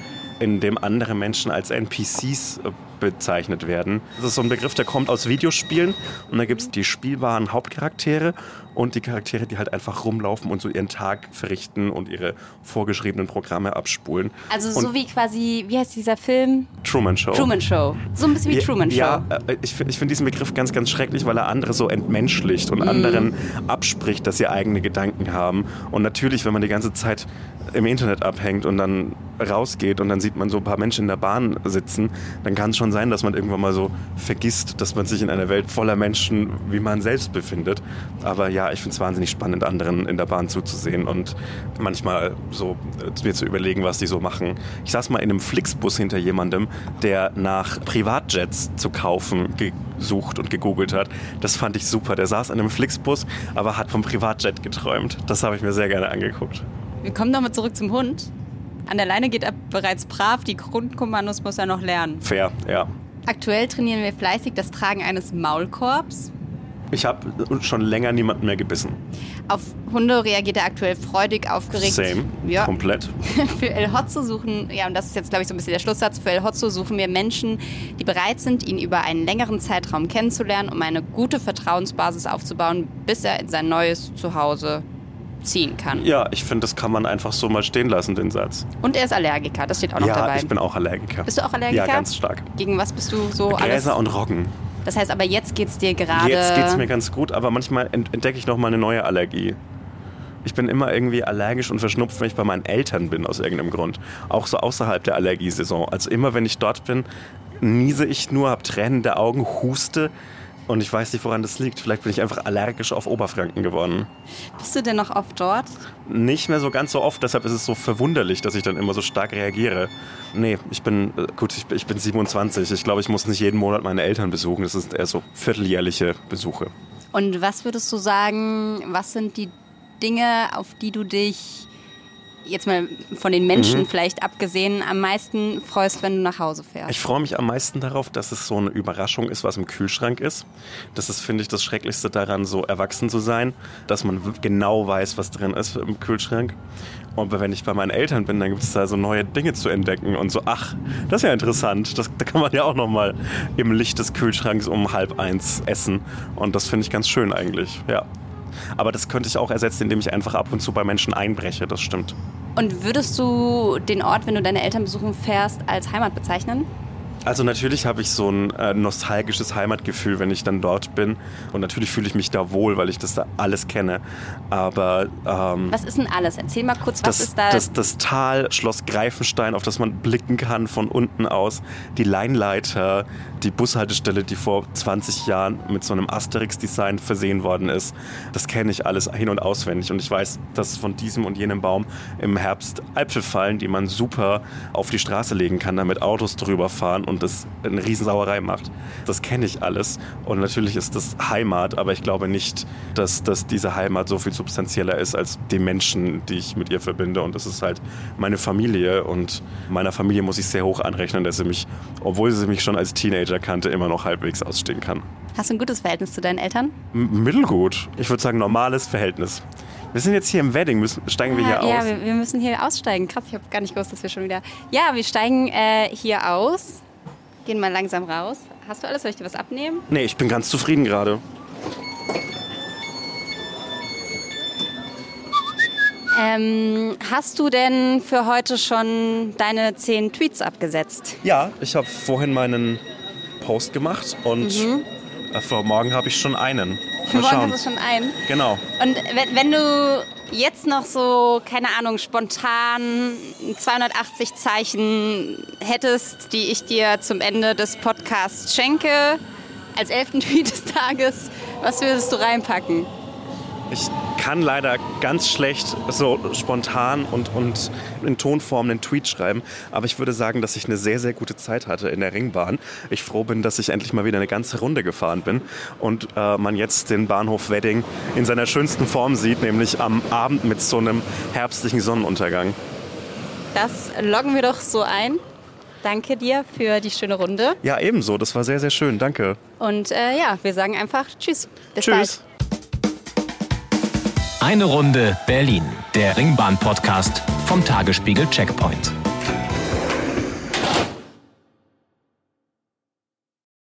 [SPEAKER 2] in dem andere Menschen als NPCs äh, bezeichnet werden. Das ist so ein Begriff, der kommt aus Videospielen und da gibt es die spielbaren Hauptcharaktere und die Charaktere, die halt einfach rumlaufen und so ihren Tag verrichten und ihre vorgeschriebenen Programme abspulen.
[SPEAKER 4] Also so und wie quasi, wie heißt dieser Film?
[SPEAKER 2] Truman Show.
[SPEAKER 4] Truman Show. So ein bisschen wie
[SPEAKER 2] ja,
[SPEAKER 4] Truman Show.
[SPEAKER 2] Ja, äh, ich, ich finde diesen Begriff ganz, ganz schrecklich, weil er andere so entmenschlicht und mm. anderen abspricht, dass sie eigene Gedanken haben. Und natürlich, wenn man die ganze Zeit im Internet abhängt und dann rausgeht und dann sieht man so ein paar Menschen in der Bahn sitzen, dann kann es schon sein, dass man irgendwann mal so vergisst, dass man sich in einer Welt voller Menschen wie man selbst befindet. Aber ja, ich finde es wahnsinnig spannend, anderen in der Bahn zuzusehen und manchmal so äh, mir zu überlegen, was die so machen. Ich saß mal in einem Flixbus hinter jemandem, der nach Privatjets zu kaufen gesucht und gegoogelt hat. Das fand ich super. Der saß in einem Flixbus, aber hat vom Privatjet geträumt. Das habe ich mir sehr gerne angeguckt.
[SPEAKER 4] Wir kommen nochmal zurück zum Hund. An der Leine geht er bereits brav, die Grundkommandos muss er noch lernen.
[SPEAKER 2] Fair, ja.
[SPEAKER 4] Aktuell trainieren wir fleißig das Tragen eines Maulkorbs.
[SPEAKER 2] Ich habe schon länger niemanden mehr gebissen.
[SPEAKER 4] Auf Hunde reagiert er aktuell freudig, aufgeregt.
[SPEAKER 2] Same, ja. komplett.
[SPEAKER 4] Für El Hotzo suchen, ja, und das ist jetzt, glaube ich, so ein bisschen der Schlusssatz, für El Hotzo suchen wir Menschen, die bereit sind, ihn über einen längeren Zeitraum kennenzulernen, um eine gute Vertrauensbasis aufzubauen, bis er in sein neues Zuhause ziehen kann.
[SPEAKER 2] Ja, ich finde, das kann man einfach so mal stehen lassen, den Satz.
[SPEAKER 4] Und er ist Allergiker, das steht auch noch
[SPEAKER 2] ja,
[SPEAKER 4] dabei.
[SPEAKER 2] Ja, ich bin auch Allergiker.
[SPEAKER 4] Bist du auch Allergiker?
[SPEAKER 2] Ja, ganz stark.
[SPEAKER 4] Gegen was bist du so
[SPEAKER 2] Gräser und Roggen.
[SPEAKER 4] Das heißt aber jetzt geht es dir gerade...
[SPEAKER 2] Jetzt geht es mir ganz gut, aber manchmal entdecke ich noch mal eine neue Allergie. Ich bin immer irgendwie allergisch und verschnupft, wenn ich bei meinen Eltern bin, aus irgendeinem Grund. Auch so außerhalb der Allergiesaison. Also immer, wenn ich dort bin, niese ich nur, habe Tränen der Augen, huste und ich weiß nicht, woran das liegt. Vielleicht bin ich einfach allergisch auf Oberfranken geworden.
[SPEAKER 4] Bist du denn noch oft dort?
[SPEAKER 2] Nicht mehr so ganz so oft, deshalb ist es so verwunderlich, dass ich dann immer so stark reagiere. Nee, ich bin, äh, gut, ich, ich bin 27. Ich glaube, ich muss nicht jeden Monat meine Eltern besuchen. Das sind eher so vierteljährliche Besuche.
[SPEAKER 4] Und was würdest du sagen, was sind die Dinge, auf die du dich jetzt mal von den Menschen mhm. vielleicht abgesehen, am meisten freust, wenn du nach Hause fährst?
[SPEAKER 2] Ich freue mich am meisten darauf, dass es so eine Überraschung ist, was im Kühlschrank ist. Das ist, finde ich, das Schrecklichste daran, so erwachsen zu sein, dass man genau weiß, was drin ist im Kühlschrank. Und wenn ich bei meinen Eltern bin, dann gibt es da so neue Dinge zu entdecken und so, ach, das ist ja interessant. Das, da kann man ja auch nochmal im Licht des Kühlschranks um halb eins essen. Und das finde ich ganz schön eigentlich, ja. Aber das könnte ich auch ersetzen, indem ich einfach ab und zu bei Menschen einbreche, das stimmt.
[SPEAKER 4] Und würdest du den Ort, wenn du deine Eltern besuchen fährst, als Heimat bezeichnen?
[SPEAKER 2] Also natürlich habe ich so ein äh, nostalgisches Heimatgefühl, wenn ich dann dort bin. Und natürlich fühle ich mich da wohl, weil ich das da alles kenne. Aber ähm,
[SPEAKER 4] was ist denn alles? Erzähl mal kurz, was
[SPEAKER 2] das,
[SPEAKER 4] ist da?
[SPEAKER 2] Das, das Tal, Schloss Greifenstein, auf das man blicken kann von unten aus. Die Leinleiter, die Bushaltestelle, die vor 20 Jahren mit so einem Asterix-Design versehen worden ist. Das kenne ich alles hin und auswendig. Und ich weiß, dass von diesem und jenem Baum im Herbst Äpfel fallen, die man super auf die Straße legen kann, damit Autos drüber fahren und das eine Riesensauerei macht. Das kenne ich alles und natürlich ist das Heimat, aber ich glaube nicht, dass, dass diese Heimat so viel substanzieller ist als die Menschen, die ich mit ihr verbinde und das ist halt meine Familie und meiner Familie muss ich sehr hoch anrechnen, dass sie mich, obwohl sie mich schon als Teenager kannte, immer noch halbwegs ausstehen kann.
[SPEAKER 4] Hast du ein gutes Verhältnis zu deinen Eltern?
[SPEAKER 2] M mittelgut. Ich würde sagen normales Verhältnis. Wir sind jetzt hier im Wedding. Müssen, steigen wir hier
[SPEAKER 4] ja,
[SPEAKER 2] aus?
[SPEAKER 4] Ja, wir, wir, müssen hier aussteigen. Krass, ich habe gar nicht gewusst, dass wir schon wieder. Ja, wir steigen äh, hier aus. Gehen mal langsam raus. Hast du alles? Soll ich dir was abnehmen?
[SPEAKER 2] Nee, ich bin ganz zufrieden gerade.
[SPEAKER 4] Ähm, hast du denn für heute schon deine zehn Tweets abgesetzt?
[SPEAKER 2] Ja, ich habe vorhin meinen Post gemacht und mhm. vor morgen habe ich schon einen.
[SPEAKER 4] Für morgen hast du schon einen?
[SPEAKER 2] Genau.
[SPEAKER 4] Und wenn, wenn du jetzt noch so, keine Ahnung, spontan 280 Zeichen hättest, die ich dir zum Ende des Podcasts schenke, als elften Tweet des Tages, was würdest du reinpacken?
[SPEAKER 2] Ich kann leider ganz schlecht so spontan und, und in Tonform einen Tweet schreiben, aber ich würde sagen, dass ich eine sehr, sehr gute Zeit hatte in der Ringbahn. Ich froh bin, dass ich endlich mal wieder eine ganze Runde gefahren bin und äh, man jetzt den Bahnhof Wedding in seiner schönsten Form sieht, nämlich am Abend mit so einem herbstlichen Sonnenuntergang.
[SPEAKER 4] Das loggen wir doch so ein. Danke dir für die schöne Runde.
[SPEAKER 2] Ja, ebenso. Das war sehr, sehr schön. Danke.
[SPEAKER 4] Und äh, ja, wir sagen einfach Tschüss.
[SPEAKER 2] Bis Tschüss. Bald.
[SPEAKER 3] Eine Runde Berlin, der Ringbahn-Podcast vom Tagesspiegel Checkpoint.